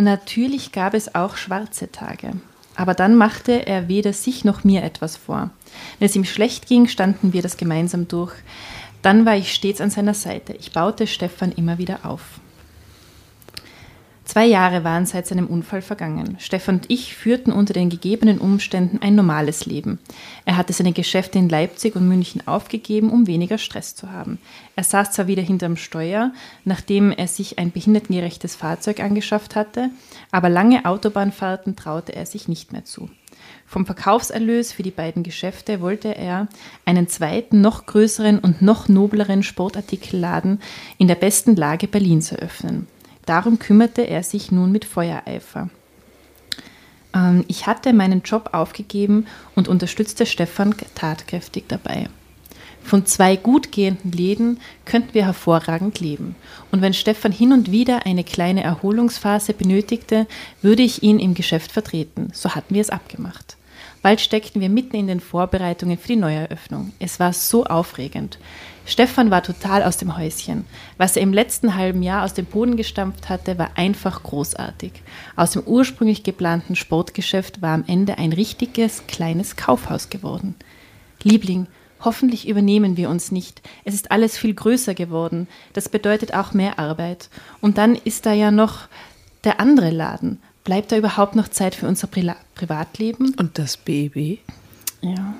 Natürlich gab es auch schwarze Tage. Aber dann machte er weder sich noch mir etwas vor. Wenn es ihm schlecht ging, standen wir das gemeinsam durch. Dann war ich stets an seiner Seite. Ich baute Stefan immer wieder auf. Zwei Jahre waren seit seinem Unfall vergangen. Stefan und ich führten unter den gegebenen Umständen ein normales Leben. Er hatte seine Geschäfte in Leipzig und München aufgegeben, um weniger Stress zu haben. Er saß zwar wieder hinterm Steuer, nachdem er sich ein behindertengerechtes Fahrzeug angeschafft hatte, aber lange Autobahnfahrten traute er sich nicht mehr zu. Vom Verkaufserlös für die beiden Geschäfte wollte er einen zweiten, noch größeren und noch nobleren Sportartikelladen in der besten Lage Berlins eröffnen. Darum kümmerte er sich nun mit Feuereifer. Ähm, ich hatte meinen Job aufgegeben und unterstützte Stefan tatkräftig dabei. Von zwei gut gehenden Läden könnten wir hervorragend leben. Und wenn Stefan hin und wieder eine kleine Erholungsphase benötigte, würde ich ihn im Geschäft vertreten. So hatten wir es abgemacht. Bald steckten wir mitten in den Vorbereitungen für die Neueröffnung. Es war so aufregend. Stefan war total aus dem Häuschen. Was er im letzten halben Jahr aus dem Boden gestampft hatte, war einfach großartig. Aus dem ursprünglich geplanten Sportgeschäft war am Ende ein richtiges kleines Kaufhaus geworden. Liebling, hoffentlich übernehmen wir uns nicht. Es ist alles viel größer geworden. Das bedeutet auch mehr Arbeit. Und dann ist da ja noch der andere Laden. Bleibt da überhaupt noch Zeit für unser Pri Privatleben? Und das Baby? Ja.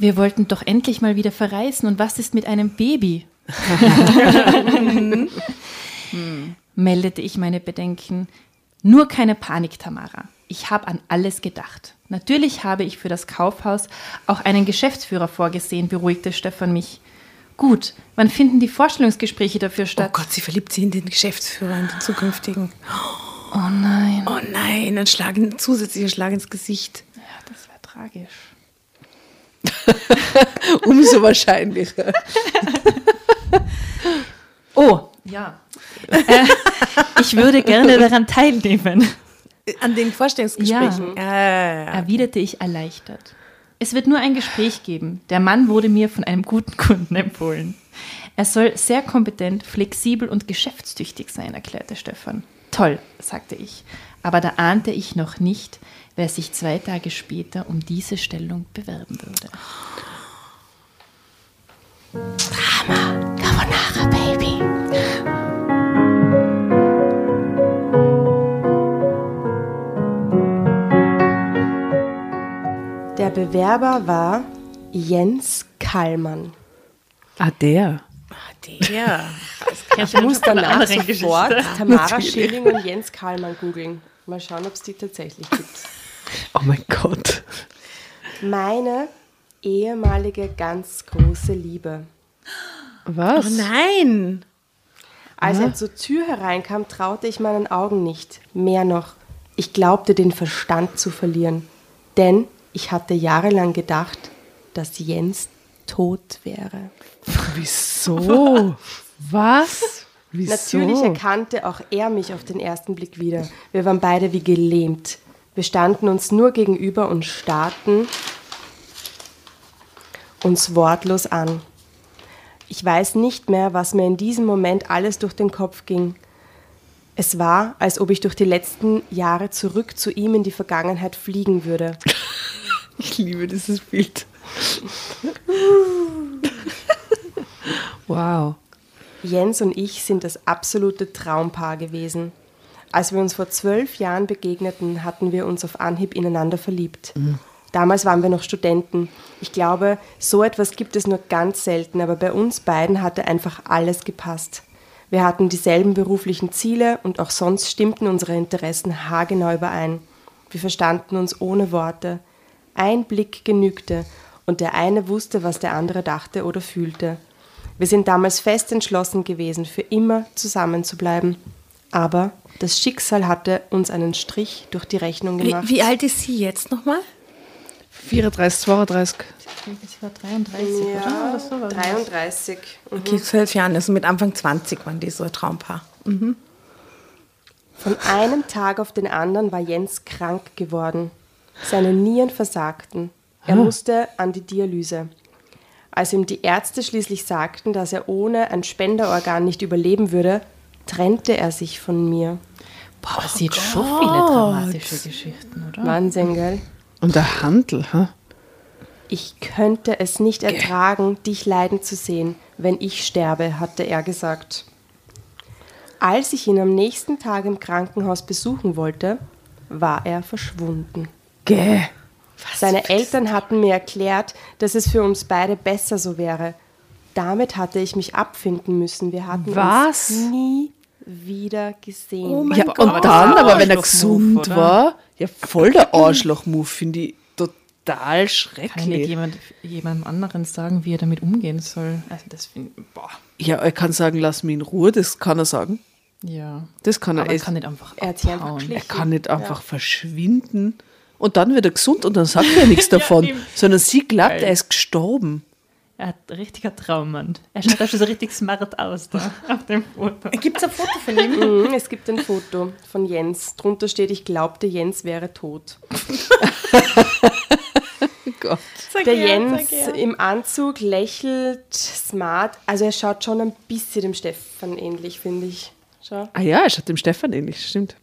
Wir wollten doch endlich mal wieder verreisen. Und was ist mit einem Baby? [laughs] Meldete ich meine Bedenken. Nur keine Panik, Tamara. Ich habe an alles gedacht. Natürlich habe ich für das Kaufhaus auch einen Geschäftsführer vorgesehen, beruhigte Stefan mich. Gut, wann finden die Vorstellungsgespräche dafür Oh statt? Gott, sie verliebt sich in den Geschäftsführer, in den zukünftigen. Oh nein. Oh nein, ein Schlag, ein zusätzlicher Schlag ins Gesicht. Ja, das wäre tragisch. [laughs] Umso wahrscheinlicher. Oh, ja. äh, ich würde gerne daran teilnehmen, An den Vorstellungsgesprächen. Ja. erwiderte ich erleichtert. Es wird nur ein Gespräch geben. Der Mann wurde mir von einem guten Kunden empfohlen. Er soll sehr kompetent, flexibel und geschäftstüchtig sein, erklärte Stefan. Toll, sagte ich. Aber da ahnte ich noch nicht, wer sich zwei Tage später um diese Stellung bewerben würde. Carbonara Baby. Der Bewerber war Jens Kallmann. Ah, der. Der. Ich muss danach sofort Tamara Schilling und Jens Kallmann googeln. Mal schauen, ob es die tatsächlich gibt. Oh mein Gott. Meine ehemalige ganz große Liebe. Was? Oh nein. Als er zur Tür hereinkam, traute ich meinen Augen nicht. Mehr noch, ich glaubte den Verstand zu verlieren. Denn ich hatte jahrelang gedacht, dass Jens tot wäre. Wieso? [laughs] Was? Wieso? Natürlich erkannte auch er mich auf den ersten Blick wieder. Wir waren beide wie gelähmt. Wir standen uns nur gegenüber und starrten uns wortlos an. Ich weiß nicht mehr, was mir in diesem Moment alles durch den Kopf ging. Es war, als ob ich durch die letzten Jahre zurück zu ihm in die Vergangenheit fliegen würde. [laughs] Ich liebe dieses Bild. [laughs] wow. Jens und ich sind das absolute Traumpaar gewesen. Als wir uns vor zwölf Jahren begegneten, hatten wir uns auf Anhieb ineinander verliebt. Damals waren wir noch Studenten. Ich glaube, so etwas gibt es nur ganz selten, aber bei uns beiden hatte einfach alles gepasst. Wir hatten dieselben beruflichen Ziele und auch sonst stimmten unsere Interessen haargenau überein. Wir verstanden uns ohne Worte. Ein Blick genügte und der eine wusste, was der andere dachte oder fühlte. Wir sind damals fest entschlossen gewesen, für immer zusammen zu bleiben. Aber das Schicksal hatte uns einen Strich durch die Rechnung Wie, gemacht. wie alt ist sie jetzt nochmal? 34, 32. Sie war 33, oder? oder so war das. 33. Okay, zwölf Jahren, also mit Anfang 20 waren die so ein Traumpaar. Von einem Tag auf den anderen war Jens krank geworden. Seine Nieren versagten. Er musste an die Dialyse. Als ihm die Ärzte schließlich sagten, dass er ohne ein Spenderorgan nicht überleben würde, trennte er sich von mir. Boah, aber sie hat schon viele dramatische Geschichten, oder? Wahnsinn, gell? Und der Handel, ha? Ich könnte es nicht ertragen, dich leiden zu sehen, wenn ich sterbe, hatte er gesagt. Als ich ihn am nächsten Tag im Krankenhaus besuchen wollte, war er verschwunden. Gäh. Seine Eltern hatten mir erklärt, dass es für uns beide besser so wäre. Damit hatte ich mich abfinden müssen. Wir hatten Was? uns nie wieder gesehen. Oh mein Ja, Gott. und dann, aber wenn er gesund oder? war, ja, voll der Arschloch-Move, finde ich total Kann nicht schrecklich. jemand, jemandem anderen sagen, wie er damit umgehen soll. Also das finde ich, boah, Ja, er kann sagen, lass mich in Ruhe, das kann er sagen. ja. Das kann er. Aber er kann nicht einfach Er er kann nicht einfach verschwinden. Und dann wird er gesund und dann sagt er nichts [laughs] davon, eben. sondern sie glaubt, Geil. er ist gestorben. Er hat ein richtiger Traummann. Er schaut da schon so richtig smart aus da [laughs] auf dem Foto. Gibt es ein Foto von ihm? Mhm, es gibt ein Foto von Jens. Drunter steht, ich glaubte, Jens wäre tot. [laughs] Gott. Der Jens im Anzug lächelt smart. Also er schaut schon ein bisschen dem Stefan ähnlich, finde ich. Schau. Ah ja, er schaut dem Stefan ähnlich, stimmt.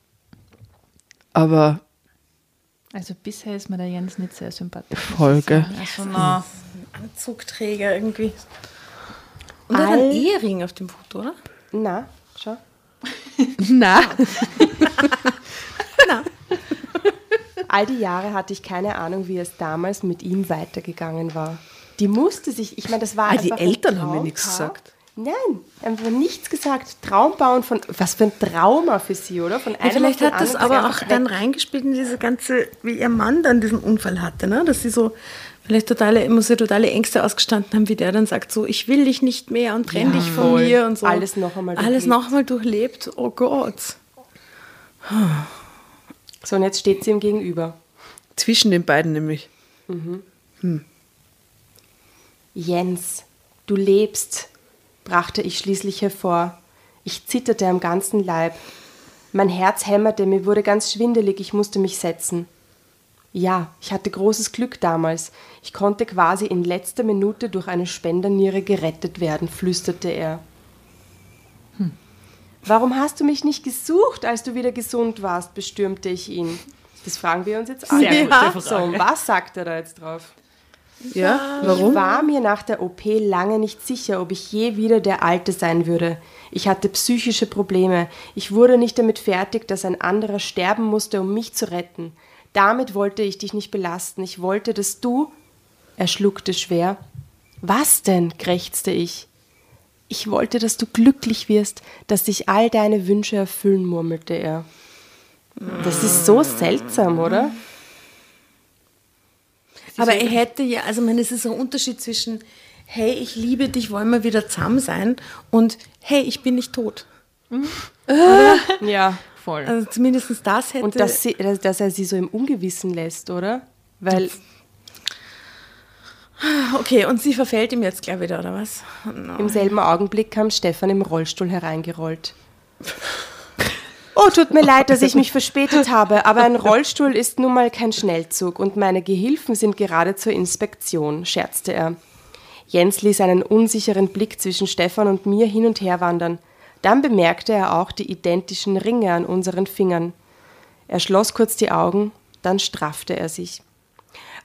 Aber Also bisher ist mir der Jens nicht sehr sympathisch. Folge. Also na, Anzugträger irgendwie. Und er hat einen All- Ehering auf dem Foto, oder? Na, schau. [laughs] Na, All die Jahre hatte ich keine Ahnung, wie es damals mit ihm weitergegangen war. Die musste sich, ich meine, das war Ah, die ein Eltern haben mir nichts gesagt. Nein, einfach nichts gesagt. Traumbauen von, was für ein Trauma für sie, oder? Von Ja, einem vielleicht auf den hat das aber sie auch dann reingespielt in diese ganze, wie ihr Mann dann diesen Unfall hatte, ne? dass sie so vielleicht totale, muss ja totale Ängste ausgestanden haben, wie der dann sagt, so, ich will dich nicht mehr und trenn dich von voll. mir und so. Alles noch einmal Alles durchlebt. noch einmal durchlebt, oh Gott. So, und jetzt steht sie ihm gegenüber. zwischen den beiden nämlich. Jens, du lebst, brachte ich schließlich hervor. Ich zitterte am ganzen Leib. Mein Herz hämmerte, mir wurde ganz schwindelig, ich musste mich setzen. Ja, ich hatte großes Glück damals. Ich konnte quasi in letzter Minute durch eine Spenderniere gerettet werden, flüsterte er. Warum hast du mich nicht gesucht, als du wieder gesund warst? bestürmte ich ihn. Das fragen wir uns jetzt alle. Gute So, was sagt er da jetzt drauf? Ja, Ich warum? war mir nach der OP lange nicht sicher, ob ich je wieder der Alte sein würde. Ich hatte psychische Probleme. Ich wurde nicht damit fertig, dass ein anderer sterben musste, um mich zu retten. Damit wollte ich dich nicht belasten. Ich wollte, dass du. Er schluckte schwer. Was denn? krächzte ich. Ich wollte, dass du glücklich wirst, dass sich all deine Wünsche erfüllen, murmelte er. Das ist so seltsam, oder? Aber er hätte ja, also ich meine, es ist ein Unterschied zwischen, hey, ich liebe dich, wollen wir wieder zusammen sein und hey, ich bin nicht tot. Ja. voll. Also zumindest das hätte. Und dass, sie, dass dass er sie so im Ungewissen lässt, oder? Weil okay, und sie verfällt ihm jetzt gleich wieder, oder was? im selben Augenblick kam Stefan im Rollstuhl hereingerollt. Oh, tut mir leid, dass ich [laughs] mich verspätet habe, aber ein Rollstuhl ist nun mal kein Schnellzug und meine Gehilfen sind gerade zur Inspektion, scherzte er. Jens ließ einen unsicheren Blick zwischen Stefan und mir hin und her wandern. Dann bemerkte er auch die identischen Ringe an unseren Fingern. Er schloss kurz die Augen, dann straffte er sich.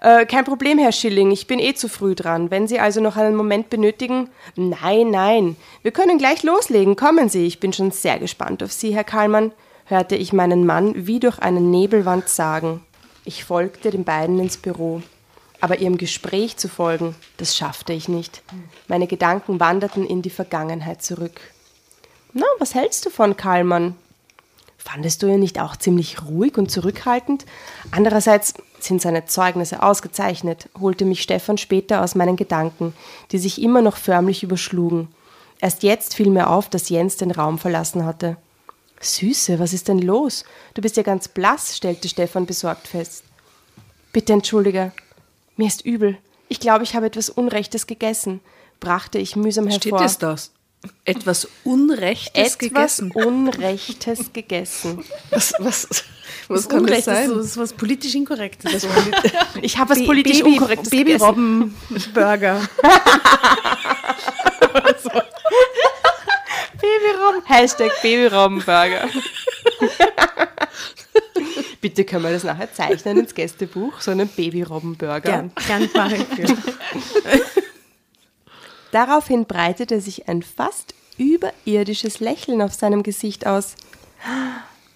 Äh, kein Problem, Herr Schilling, ich bin eh zu früh dran. Wenn Sie also noch einen Moment benötigen. Nein, nein, wir können gleich loslegen. Kommen Sie, ich bin schon sehr gespannt auf Sie, Herr Karlmann, hörte ich meinen Mann wie durch eine Nebelwand sagen. Ich folgte den beiden ins Büro. Aber ihrem Gespräch zu folgen, das schaffte ich nicht. Meine Gedanken wanderten in die Vergangenheit zurück. Na, was hältst du von Karlmann? Fandest du ihn nicht auch ziemlich ruhig und zurückhaltend? Andererseits sind seine Zeugnisse ausgezeichnet, holte mich Stefan später aus meinen Gedanken, die sich immer noch förmlich überschlugen. Erst jetzt fiel mir auf, dass Jens den Raum verlassen hatte. Süße, was ist denn los? Du bist ja ganz blass, stellte Stefan besorgt fest. Bitte entschuldige, mir ist übel. Ich glaube, ich habe etwas Unrechtes gegessen, brachte ich mühsam Steht hervor. es das? Etwas Unrechtes etwas gegessen. Unrechtes gegessen. [laughs] Was, was, was das kann das Unrecht ist sein? so, ist was politisch Inkorrektes. [laughs] Ich habe was Ba- politisch Baby- Unkorrektes gegessen. Babyrobben-Burger. [laughs] Babyrobben. Hashtag Babyrobbenburger. [laughs] Bitte können wir das nachher zeichnen ins Gästebuch, so einen Babyrobbenburger. Gern, gern mache ich. [laughs] Daraufhin breitete sich ein fast überirdisches Lächeln auf seinem Gesicht aus.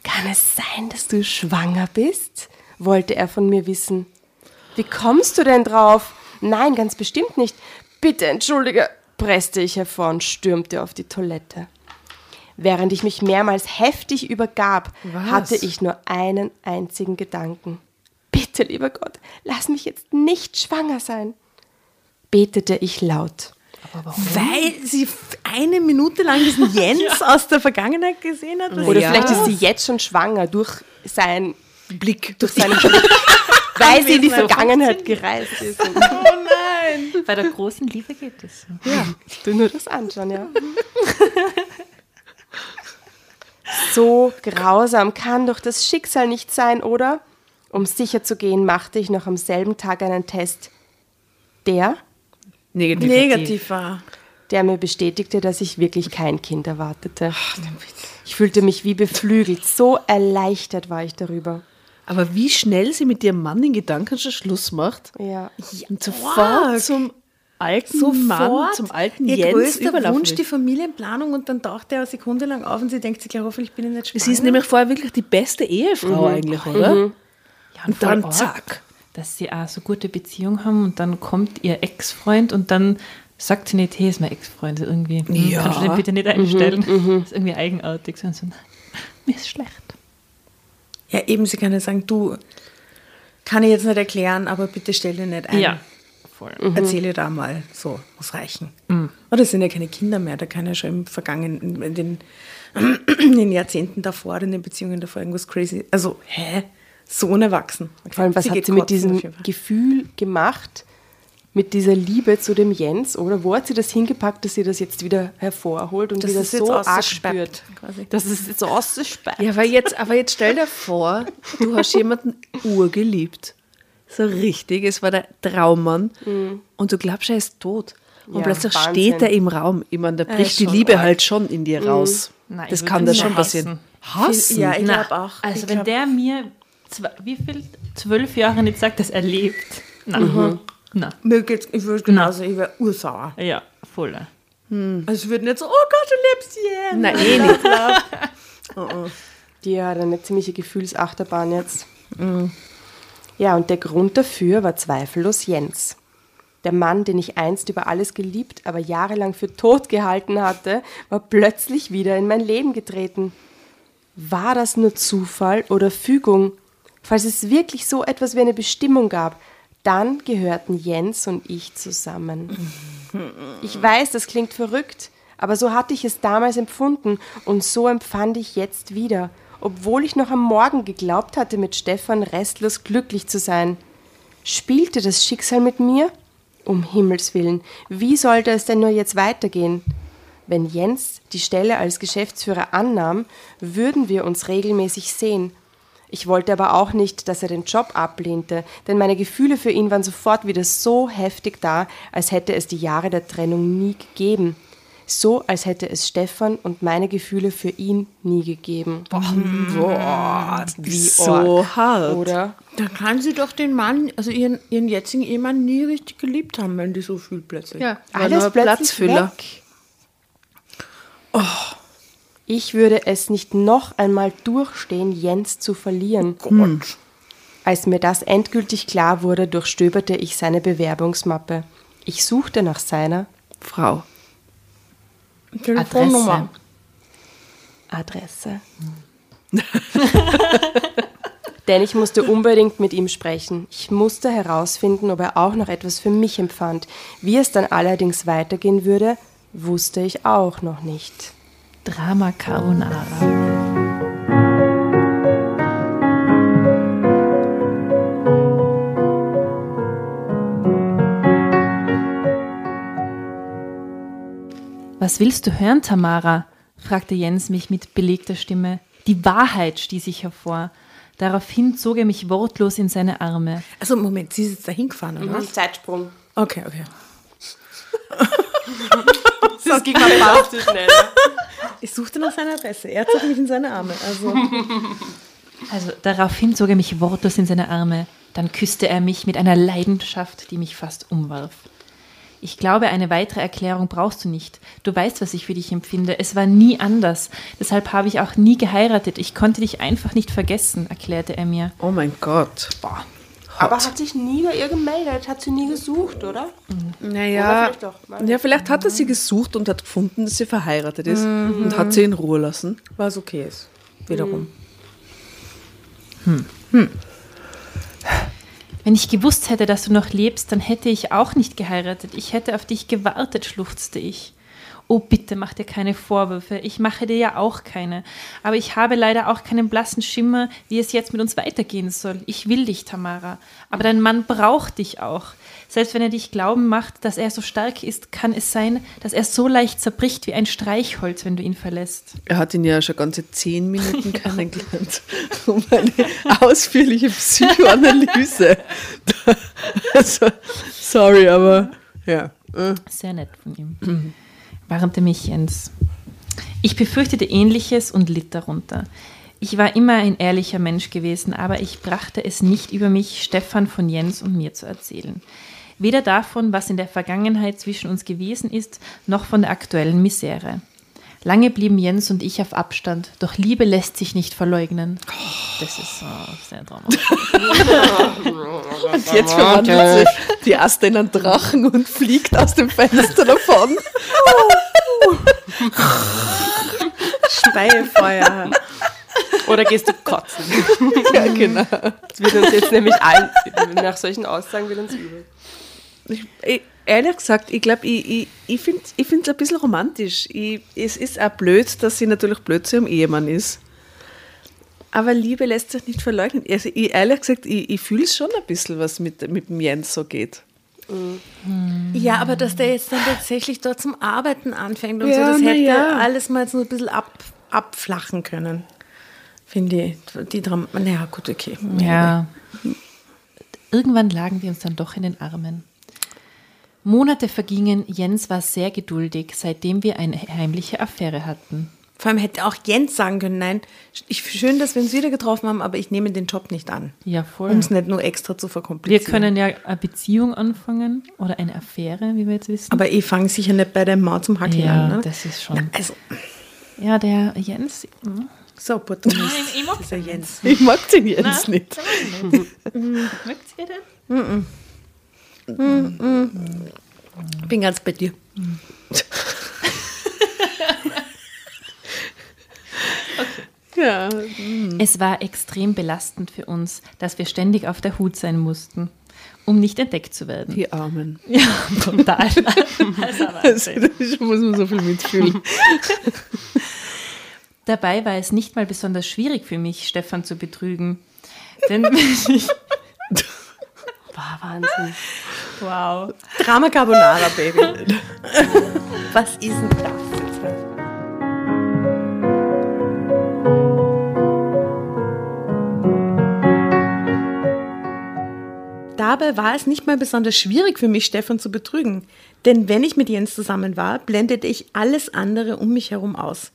Kann es sein, dass du schwanger bist? wollte er von mir wissen. Wie kommst du denn drauf? Nein, ganz bestimmt nicht. Bitte entschuldige, presste ich hervor und stürmte auf die Toilette. Während ich mich mehrmals heftig übergab, Was? hatte ich nur einen einzigen Gedanken. Bitte, lieber Gott, lass mich jetzt nicht schwanger sein, betete ich laut. Weil sie eine Minute lang diesen [laughs] Jens aus der Vergangenheit gesehen hat. Oder Ja. vielleicht ist sie jetzt schon schwanger durch sein Blick. durch seinen [laughs] Blick, weil sie in die Vergangenheit [laughs] gereist ist. Und Bei der großen Liebe geht es. so. ja, du nur das anschauen, ja. So grausam kann doch das Schicksal nicht sein, oder? Um sicher zu gehen, machte ich noch am selben Tag einen Test. Der, Negativ. Negativ war. der mir bestätigte, dass ich wirklich kein Kind erwartete. Ich fühlte mich wie beflügelt. So erleichtert war ich darüber. Aber wie schnell sie mit ihrem Mann den Gedanken schon Schluss macht Ja. und sofort zum alten Mann, zum alten ihr Jens größter überlaufen Wunsch, will. die Familienplanung und dann taucht er eine Sekunde lang auf und sie denkt sich, ja, hoffentlich bin ich nicht schwanger. Sie ist nämlich vorher wirklich die beste Ehefrau eigentlich, oder? Ja, Und voll dann arg, zack. Dass sie auch so gute Beziehung haben und dann kommt ihr Ex-Freund und dann sagt sie nicht, hey, ist mein Ex-Freund irgendwie. Ja. Kannst du den bitte nicht einstellen? Das ist irgendwie eigenartig. So, so, [laughs] mir ist schlecht. Ja, eben, sie kann ja sagen, du, kann ich jetzt nicht erklären, aber bitte stell dir nicht ein. Ja, voll. Erzähle da mal, so, muss reichen. Oder es sind ja keine Kinder mehr, da kann ja schon im Vergangenen, in den, in den Jahrzehnten davor, in den Beziehungen davor irgendwas crazy. Also, hä? So unerwachsen. Vor allem, was Sie hat sie mit diesem. Gefühl gemacht, mit dieser Liebe zu dem Jens? Oder wo hat sie das hingepackt, dass sie das jetzt wieder hervorholt und Das wieder ist jetzt so arg spürt? quasi. Das ist jetzt so ausgesperrt. Ja, aber jetzt, aber jetzt stell dir vor, du hast jemanden urgeliebt. So richtig, es war der Traummann. Und du glaubst, er ist tot. Und Ja, plötzlich Wahnsinn. steht er im Raum. Ich meine, da bricht die Liebe arg. halt schon in dir raus. Nein, das kann da schon passieren. Hassen? Ja, ich glaube auch. Also ich wenn glaub, der mir zwei, wie viel, zwölf Jahre nicht sagt, dass er lebt. Na, na. mir geht's, ich würde genauso, ich wäre ursauer. Ja, voll. Also ich würde nicht so, oh Gott, du lebst hier. Nein, eh nicht. [laughs] Die hat eine ziemliche Gefühlsachterbahn jetzt. Ja, und der Grund dafür war zweifellos Jens. Der Mann, den ich einst über alles geliebt, aber jahrelang für tot gehalten hatte, war plötzlich wieder in mein Leben getreten. War das nur Zufall oder Fügung? Falls es wirklich so etwas wie eine Bestimmung gab, dann gehörten Jens und ich zusammen. Ich weiß, das klingt verrückt, aber so hatte ich es damals empfunden und so empfand ich jetzt wieder, obwohl ich noch am Morgen geglaubt hatte, mit Stefan restlos glücklich zu sein. Spielte das Schicksal mit mir? Um Himmels willen, wie sollte es denn nur jetzt weitergehen? Wenn Jens die Stelle als Geschäftsführer annahm, würden wir uns regelmäßig sehen. Ich wollte aber auch nicht, dass er den Job ablehnte, denn meine Gefühle für ihn waren sofort wieder so heftig da, als hätte es die Jahre der Trennung nie gegeben. So, als hätte es Stefan und meine Gefühle für ihn nie gegeben. Boah, Wie so arg, hart. Oder? Da kann sie doch den Mann, also ihren, ihren jetzigen Ehemann nie richtig geliebt haben, wenn die so fühlt plötzlich. Ja, Alles Platzfüller. weg. Ich würde es nicht noch einmal durchstehen, Jens zu verlieren. Gott. Als mir das endgültig klar wurde, durchstöberte ich seine Bewerbungsmappe. Ich suchte nach seiner Frau. Telefonnummer. Adresse. [laughs] Denn ich musste unbedingt mit ihm sprechen. Ich musste herausfinden, ob er auch noch etwas für mich empfand. Wie es dann allerdings weitergehen würde, wusste ich auch noch nicht. Drama Carbonara. Was willst du hören, Tamara? fragte Jens mich mit belegter Stimme. Die Wahrheit stieß ich hervor. Daraufhin zog er mich wortlos in seine Arme. Also Moment, sie ist jetzt da hingefahren, oder? was? Zeitsprung. Okay, okay. [laughs] Das ging mal fast zu schnell. Ich suchte nach seiner Adresse. Er zog mich in seine Arme. Also [laughs] Also daraufhin zog er mich wortlos in seine Arme. Dann küsste er mich mit einer Leidenschaft, die mich fast umwarf. Ich glaube, eine weitere Erklärung brauchst du nicht. Du weißt, was ich für dich empfinde. Es war nie anders. Deshalb habe ich auch nie geheiratet. Ich konnte dich einfach nicht vergessen, erklärte er mir. Oh mein Gott. Aber hat sich nie bei ihr gemeldet, hat sie nie gesucht, oder? Oder Naja, vielleicht doch, mal. ja, vielleicht hat er sie gesucht und hat gefunden, dass sie verheiratet ist und hat sie in Ruhe lassen. was okay ist. Wiederum. Wenn ich gewusst hätte, dass du noch lebst, dann hätte ich auch nicht geheiratet. Ich hätte auf dich gewartet, schluchzte ich. Oh, bitte mach dir keine Vorwürfe. Ich mache dir ja auch keine. Aber ich habe leider auch keinen blassen Schimmer, wie es jetzt mit uns weitergehen soll. Ich will dich, Tamara. Aber dein Mann braucht dich auch. Selbst wenn er dich glauben macht, dass er so stark ist, kann es sein, dass er so leicht zerbricht wie ein Streichholz, wenn du ihn verlässt. Er hat ihn ja schon ganze zehn Minuten [laughs] [laughs] kennengelernt, [laughs] um eine ausführliche Psychoanalyse also, sorry, aber ja. äh. Sehr nett von ihm. Warnte mich Jens. Ich befürchtete ähnliches und litt darunter. Ich war immer ein ehrlicher Mensch gewesen, aber ich brachte es nicht über mich, Stefan von Jens und mir zu erzählen. Weder davon, was in der Vergangenheit zwischen uns gewesen ist, noch von der aktuellen Misere. Lange blieben Jens und ich auf Abstand, doch Liebe lässt sich nicht verleugnen. Das ist so sehr dramatisch. Und jetzt verwandelt sich die Aste in einen Drachen und fliegt aus dem Fenster davon. Speilfeuer. Oder gehst du kotzen? Ja, genau. Das wird uns jetzt nämlich allen, nach solchen Aussagen wird uns übel. Ich, ich, ehrlich gesagt, ich glaube, ich, ich, ich finde es ich find's ein bisschen romantisch. Ich, es ist auch blöd, dass sie natürlich blöd zu ihrem Ehemann ist. Aber Liebe lässt sich nicht verleugnen. Also ich, ehrlich gesagt, ich, ich fühle schon ein bisschen, was mit, mit dem Jens so geht. Ja, aber dass der jetzt dann tatsächlich dort zum Arbeiten anfängt und Ja, so, das hätte ja. alles mal so ein bisschen ab, abflachen können. Finde ich. Die Dram naja, gut, okay. Ja. Irgendwann lagen wir uns dann doch in den Armen. Monate vergingen, Jens war sehr geduldig, seitdem wir eine heimliche Affäre hatten. Vor allem hätte auch Jens sagen können, nein, ich, schön, dass wir uns wieder getroffen haben, aber ich nehme den Job nicht an. Ja, voll. Um es nicht nur extra zu Wir verkomplizieren. können ja eine Beziehung anfangen oder eine Affäre, wie wir jetzt wissen. aber ich fange sicher nicht bei der Maut zum Hackeln ja, an. Ne? das ist schon. Also, Ja, der Jens. hm. so, Opportunist. ich mag Dieser Jens. Ich mag den Jens nicht. Mögt ihr den? Ich bin ganz bei dir. [laughs] Ja. Es war extrem belastend für uns, dass wir ständig auf der Hut sein mussten, um nicht entdeckt zu werden. Die Armen. Ja, total. [laughs] Also, da muss man so viel mitfühlen. [laughs] Dabei war es nicht mal besonders schwierig für mich, Stefan zu betrügen. Denn wenn ich. War Wahnsinn. Wow. Drama Carbonara, Baby. [laughs] Was ist denn das? Dabei war es nicht mal besonders schwierig für mich, Stefan zu betrügen. Denn wenn ich mit Jens zusammen war, blendete ich alles andere um mich herum aus.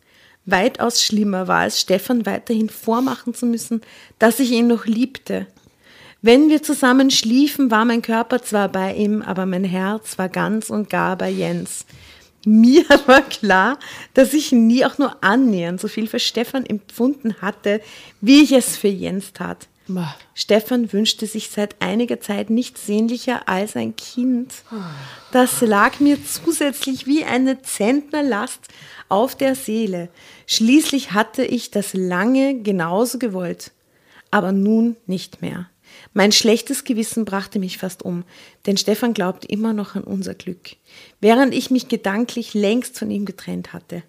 Weitaus schlimmer war es, Stefan weiterhin vormachen zu müssen, dass ich ihn noch liebte. Wenn wir zusammen schliefen, war mein Körper zwar bei ihm, aber mein Herz war ganz und gar bei Jens. Mir [laughs] war klar, dass ich nie auch nur annähernd so viel für Stefan empfunden hatte, wie ich es für Jens tat. Ma. Stefan wünschte sich seit einiger Zeit nichts sehnlicher als ein Kind. Das lag mir zusätzlich wie eine Zentnerlast auf der Seele. Schließlich hatte ich das lange genauso gewollt, aber nun nicht mehr. Mein schlechtes Gewissen brachte mich fast um, denn Stefan glaubt immer noch an unser Glück, während ich mich gedanklich längst von ihm getrennt hatte.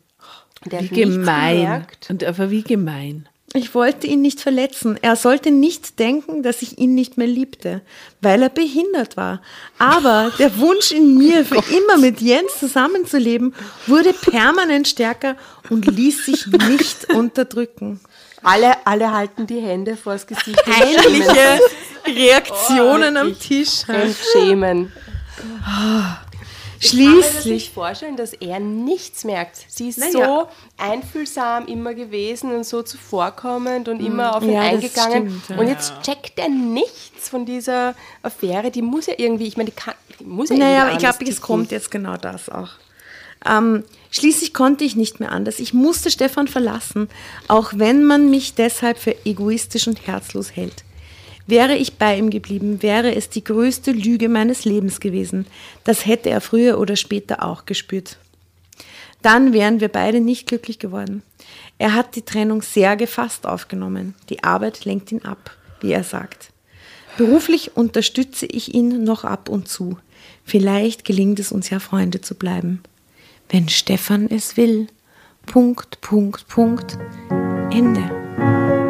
Der Wie gemein. gemerkt. Und aber wie gemein. Ich wollte ihn nicht verletzen. Er sollte nicht denken, dass ich ihn nicht mehr liebte, weil er behindert war. Aber [laughs] der Wunsch in mir, für immer mit Jens zusammenzuleben, wurde permanent stärker und ließ sich nicht [laughs] unterdrücken. Alle, alle halten die Hände vors Gesicht Peinliche Reaktionen am Tisch. und schämen. Ich kann mir das Schließlich nicht vorstellen, dass er nichts merkt. Sie ist Naja. so einfühlsam immer gewesen und so zuvorkommend und immer auf ihn Ja, eingegangen. stimmt, ja. Und jetzt checkt er nichts von dieser Affäre. Die muss ja irgendwie, ich meine, die, kann, die muss ja Naja, ich glaube, es kommt jetzt genau das auch. Ähm, schließlich konnte ich nicht mehr anders. Ich musste Stefan verlassen, auch wenn man mich deshalb für egoistisch und herzlos hält. Wäre ich bei ihm geblieben, wäre es die größte Lüge meines Lebens gewesen. Das hätte er früher oder später auch gespürt. Dann wären wir beide nicht glücklich geworden. Er hat die Trennung sehr gefasst aufgenommen. Die Arbeit lenkt ihn ab, wie er sagt. Beruflich unterstütze ich ihn noch ab und zu. Vielleicht gelingt es uns ja, Freunde zu bleiben. Wenn Stefan es will. Punkt, Punkt, Punkt. Ende.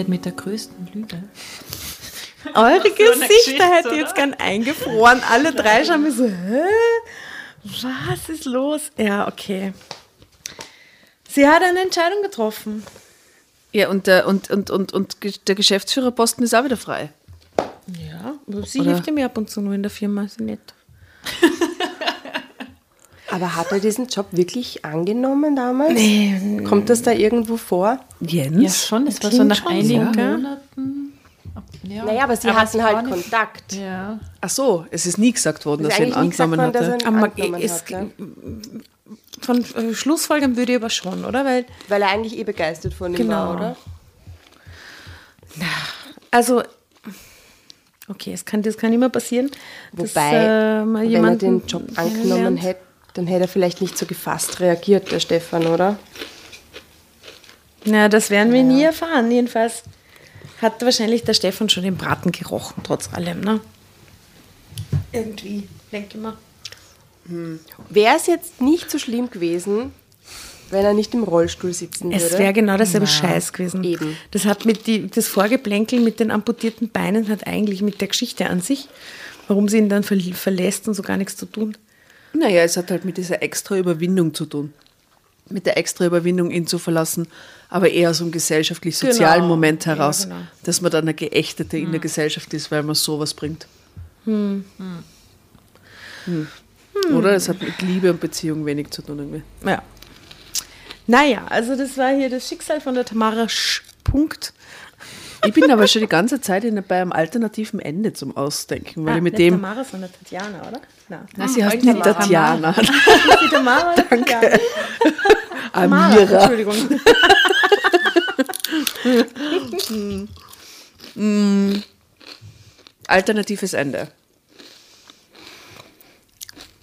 Endet mit der größten Lüge. Eure Gesichter hätte ich oder? jetzt gern eingefroren. Alle drei schauen mir so, hä? Was ist los? Ja, okay. Sie hat eine Entscheidung getroffen. Ja, und der, und, und, und, und der Geschäftsführerposten ist auch wieder frei. Ja, sie Oder- hilft ihm ab und zu nur in der Firma, ist sie nett. [laughs] Aber hat er diesen Job wirklich angenommen damals? Nee. Kommt das da irgendwo vor? Jens? Ja, schon. Das war so nach einigen gell? Monaten. Ja. Naja, aber sie Aber hatten halt Kontakt. Ja. Ach so, es ist nie gesagt worden, dass ist er ihn angenommen dass ihn Aber es- hatte. Von äh, Schlussfolgern würde ich aber schon, oder? Weil, Weil er eigentlich eh begeistert von ihm Genau. war, oder? also, okay, es kann, das kann immer passieren. dass, Wobei, äh, mal wenn er den Job angenommen hätte, dann hätte er vielleicht nicht so gefasst reagiert, der Stefan, oder? Na, das werden wir nie erfahren. Jedenfalls hat wahrscheinlich der Stefan schon den Braten gerochen, trotz allem, ne? Irgendwie, denke ich mal. Wäre es jetzt nicht so schlimm gewesen, wenn er nicht im Rollstuhl sitzen würde? Es wäre genau dasselbe Scheiß gewesen. Eben. Das hat mit die, das Vorgeplänkel mit den amputierten Beinen hat eigentlich mit der Geschichte an sich, warum sie ihn dann ver verlässt und so gar nichts zu tun. Naja, es hat halt mit dieser extra Überwindung zu tun. Mit der extra Überwindung, ihn zu verlassen, aber eher aus einem gesellschaftlich-sozialen Genau. Moment Ja, heraus, genau. dass man dann eine Geächtete in der Gesellschaft ist, weil man sowas bringt. Hm. Oder es hat mit Liebe und Beziehung wenig zu tun. Irgendwie. Ja. Naja, also das war hier das Schicksal von der Tamara Sch. Punkt. Ich bin aber schon die ganze Zeit in, bei einem alternativen Ende zum Ausdenken, weil ich mit Ah, nicht dem. Tamara, sondern Tatjana, oder? Nein. Nein, sie heißt nicht Tatjana. Die Tamara [laughs] oder Tatjana? Tamara, Amira. Entschuldigung. [laughs] Alternatives Ende.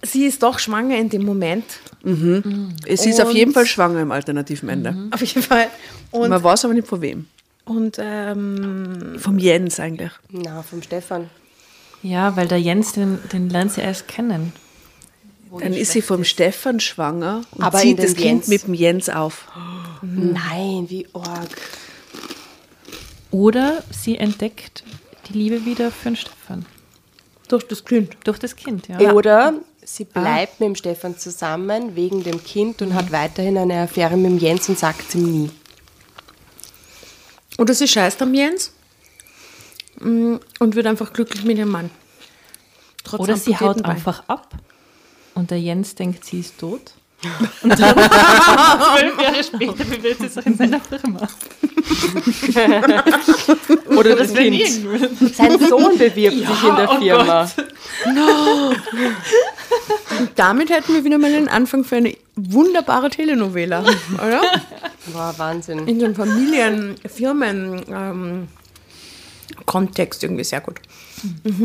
Sie ist doch schwanger in dem Moment. Sie ist auf jeden Fall schwanger im alternativen Ende. Auf jeden Fall. Und, Man weiß aber nicht von wem. Und ähm, Vom Jens eigentlich. Na, vom Stefan. ja, weil der Jens, den, den lernt sie erst kennen. Dann ist sie vom Stefan schwanger und Aber zieht das Kind Jens. mit dem Jens auf. Nein, wie arg. Oder sie entdeckt die Liebe wieder für den Stefan. durch das Kind. Durch das Kind, ja. Oder sie bleibt mit dem Stefan zusammen wegen dem Kind und hat weiterhin eine Affäre mit dem Jens und sagt es ihm nie. Oder sie scheißt am Jens mm, und wird einfach glücklich mit ihrem Mann. Trotz Oder sie haut Beinen. einfach ab und der Jens denkt, sie ist tot. Und dann zwölf Jahre später bewirbt sie sich in seiner Firma. Oder das Kind. Sein Sohn bewirbt sich in der oh Firma. Und damit hätten wir wieder mal einen Anfang für eine wunderbare Telenovela, oder? Boah, Wahnsinn. In so einem Familien-, Firmen- ähm, Kontext irgendwie sehr gut.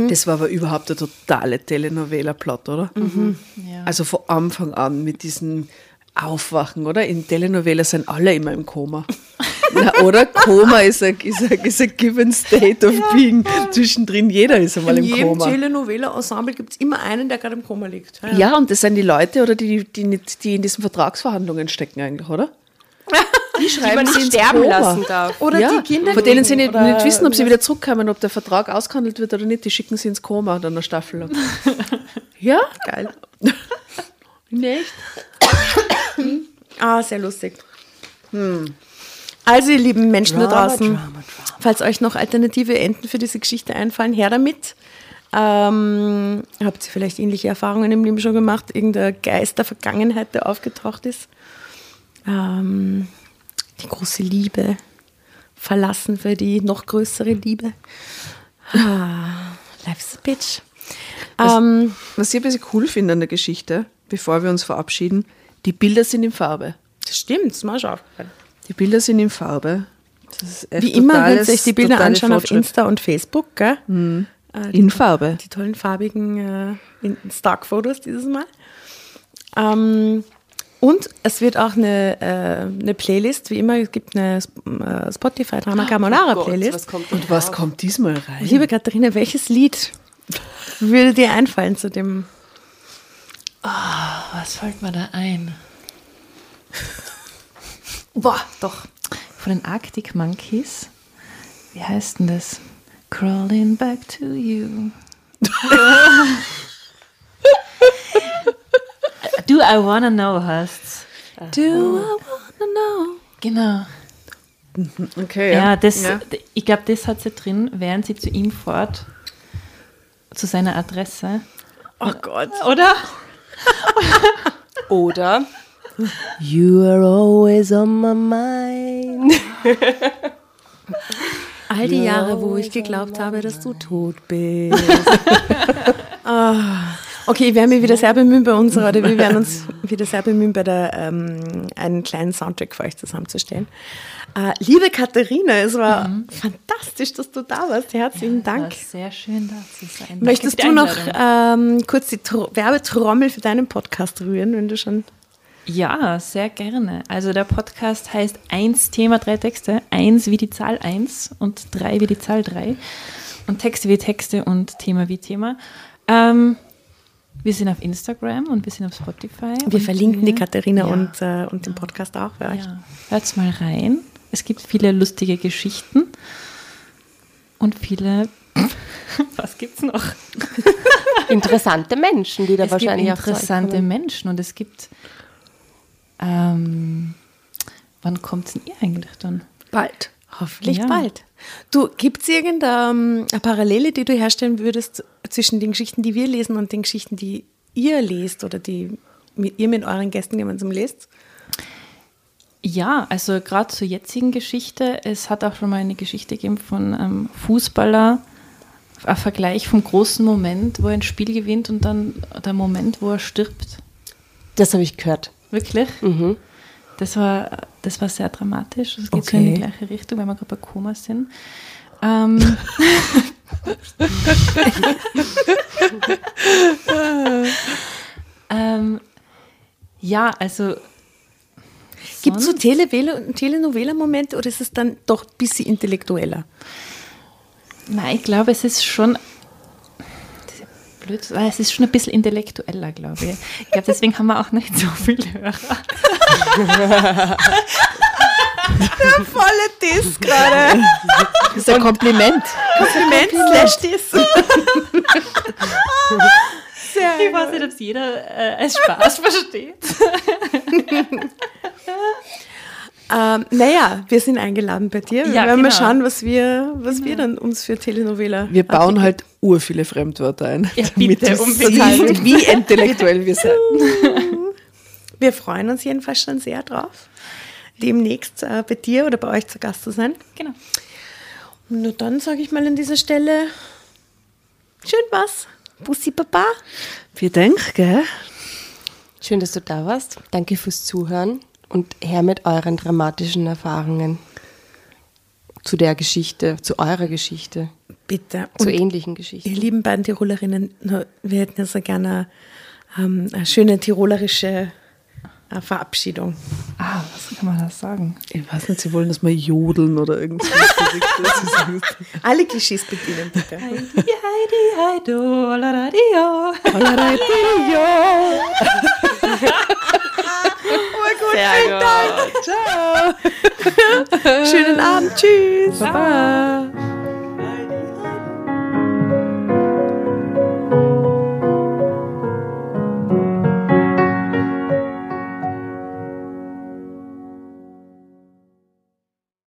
Das war aber überhaupt der totale Telenovela-Plot, oder? Ja. Also von Anfang an mit diesen Aufwachen, oder? In Telenovela sind alle immer im Koma. [laughs] Na, oder? Koma ist ein, ist, ein, ist ein given state of being. Zwischendrin jeder ist einmal In im jedem Koma. Telenovela-Ensemble gibt es immer einen, der gerade im Koma liegt. Ja. Ja, und das sind die Leute, oder die, die, die in diesen Vertragsverhandlungen stecken eigentlich, oder? [laughs] Die Die schreiben man sie nicht sterben Koma. lassen darf. Oder ja, die Kinder. von denen sie nicht, nicht wissen, ob sie wieder zurückkommen, ob der Vertrag ausgehandelt wird oder nicht, die schicken sie ins Koma dann eine Staffel lang. [laughs] ja? Geil. [laughs] Nicht? Ah, sehr lustig. Also, ihr lieben Menschen da Drama, draußen, Drama, Drama. falls euch noch alternative Enden für diese Geschichte einfallen, her damit. Ähm, habt ihr vielleicht ähnliche Erfahrungen im Leben schon gemacht? Irgendein Geist der Vergangenheit, der aufgetaucht ist? Ähm, die große Liebe verlassen für die noch größere Liebe. Ah, life's a bitch. Ähm, Was ich ein bisschen cool finde an der Geschichte, bevor wir uns verabschieden, die Bilder sind in Farbe. das stimmt, das mir auch. Die Bilder sind in Farbe. Wie immer, wenn euch die Bilder anschauen auf. Insta und Facebook, gell? Äh, die, In Farbe. die tollen farbigen äh, Stock-Fotos dieses Mal. Ähm, und es wird auch eine, äh, eine Playlist, wie immer, es gibt eine äh, Spotify Drama Carbonara Oh Gott, Playlist. was kommt Und was kommt diesmal rein? Liebe Katharina, welches Lied würde dir einfallen zu dem? Was fällt mir da ein? [laughs] Boah, doch. Von den Arctic Monkeys. Wie heißt denn das? Crawling back to you. [laughs] Do I wanna know heißt's? Do I wanna Genau. Okay, Ja, das, Ja. ich glaube, das hat sie drin, während sie zu ihm fährt, zu seiner Adresse. Oh Gott. Oder? [laughs] Oder You are always on my mind. [laughs] All die Jahre, wo ich geglaubt habe, dass du tot bist. [laughs] Ah. Okay, ich werde mich wieder sehr bemühen bei unserer, oder wir werden uns [laughs] wieder sehr bemühen, bei der, ähm, einen kleinen Soundtrack für euch zusammenzustellen. Äh, liebe Katharina, es war fantastisch, dass du da warst. Herzlichen War Dank. sehr schön da zu sein. Möchtest du noch ähm, kurz die Tro Werbetrommel für deinen Podcast rühren, wenn du schon. Ja, sehr gerne. Also der Podcast heißt Eins Thema, drei Texte. Eins wie die Zahl eins und drei wie die Zahl drei. Und Texte wie Texte und Thema wie Thema. Ähm, wir sind auf Instagram und wir sind auf Spotify. Wir verlinken die Katharina Ja. und, äh, und den Podcast auch für euch. Ja, hört's mal rein. Es gibt viele lustige Geschichten und viele. [laughs] Was gibt's noch? [laughs] Interessante Menschen, die da es gibt wahrscheinlich auch euch interessante kommen. Menschen und es gibt. Ähm, wann kommt's denn ihr eigentlich dann? Bald. Hoffentlich Ja. bald. Du, gibt es irgendeine Parallele, die du herstellen würdest zwischen den Geschichten, die wir lesen und den Geschichten, die ihr lest oder die mit, ihr mit euren Gästen gemeinsam lest? Ja, also gerade zur jetzigen Geschichte. Es hat auch schon mal eine Geschichte gegeben von einem Fußballer, ein Vergleich vom großen Moment, wo er ein Spiel gewinnt und dann der Moment, wo er stirbt. Das habe ich gehört. Wirklich? Mhm. Das war, das war sehr dramatisch. Das geht so in die Okay. gleiche Richtung, weil wir gerade bei Koma sind. Ähm, [laughs] ähm, ja, also. Gibt es so Telenovela-Momente oder ist es dann doch ein bisschen intellektueller? Nein, ich glaube, es ist schon. Blöd, weil es ist schon ein bisschen intellektueller, glaube ich. Ich glaube, deswegen haben wir auch nicht so viele Hörer. Volle Diss gerade. Das ist ein Kompliment. Kompliment slash Diss. Ich weiß nicht, ob es jeder äh, als Spaß versteht. [laughs] Ähm, naja, wir sind eingeladen bei dir. Wir Ja, werden mal genau. schauen, was wir, was wir dann uns für Telenovela. Wir bauen halt ur viele Fremdwörter ein. Ja, [laughs] damit bitte, sieht, wie intellektuell wir sind. Wir freuen uns jedenfalls schon sehr drauf, demnächst äh, bei dir oder bei euch zu Gast zu sein. Genau. Und nur dann sage ich mal an dieser Stelle, schön was. Bussi Papa. Wir denken, gell? Schön, dass du da warst. Danke fürs Zuhören und her mit euren dramatischen Erfahrungen zu der Geschichte, zu eurer Geschichte, Bitte. zu Und ähnlichen ihr Geschichten. lieben beiden Tirolerinnen, wir hätten ja so gerne ähm, eine schöne tirolerische äh, Verabschiedung. Ah, was kann man da sagen? Ich weiß nicht, sie wollen, dass wir jodeln oder irgendwas. [laughs] Alle Klischees bedienen, bitte. Sehr gut. [laughs] Schönen Abend. Tschüss. Baba.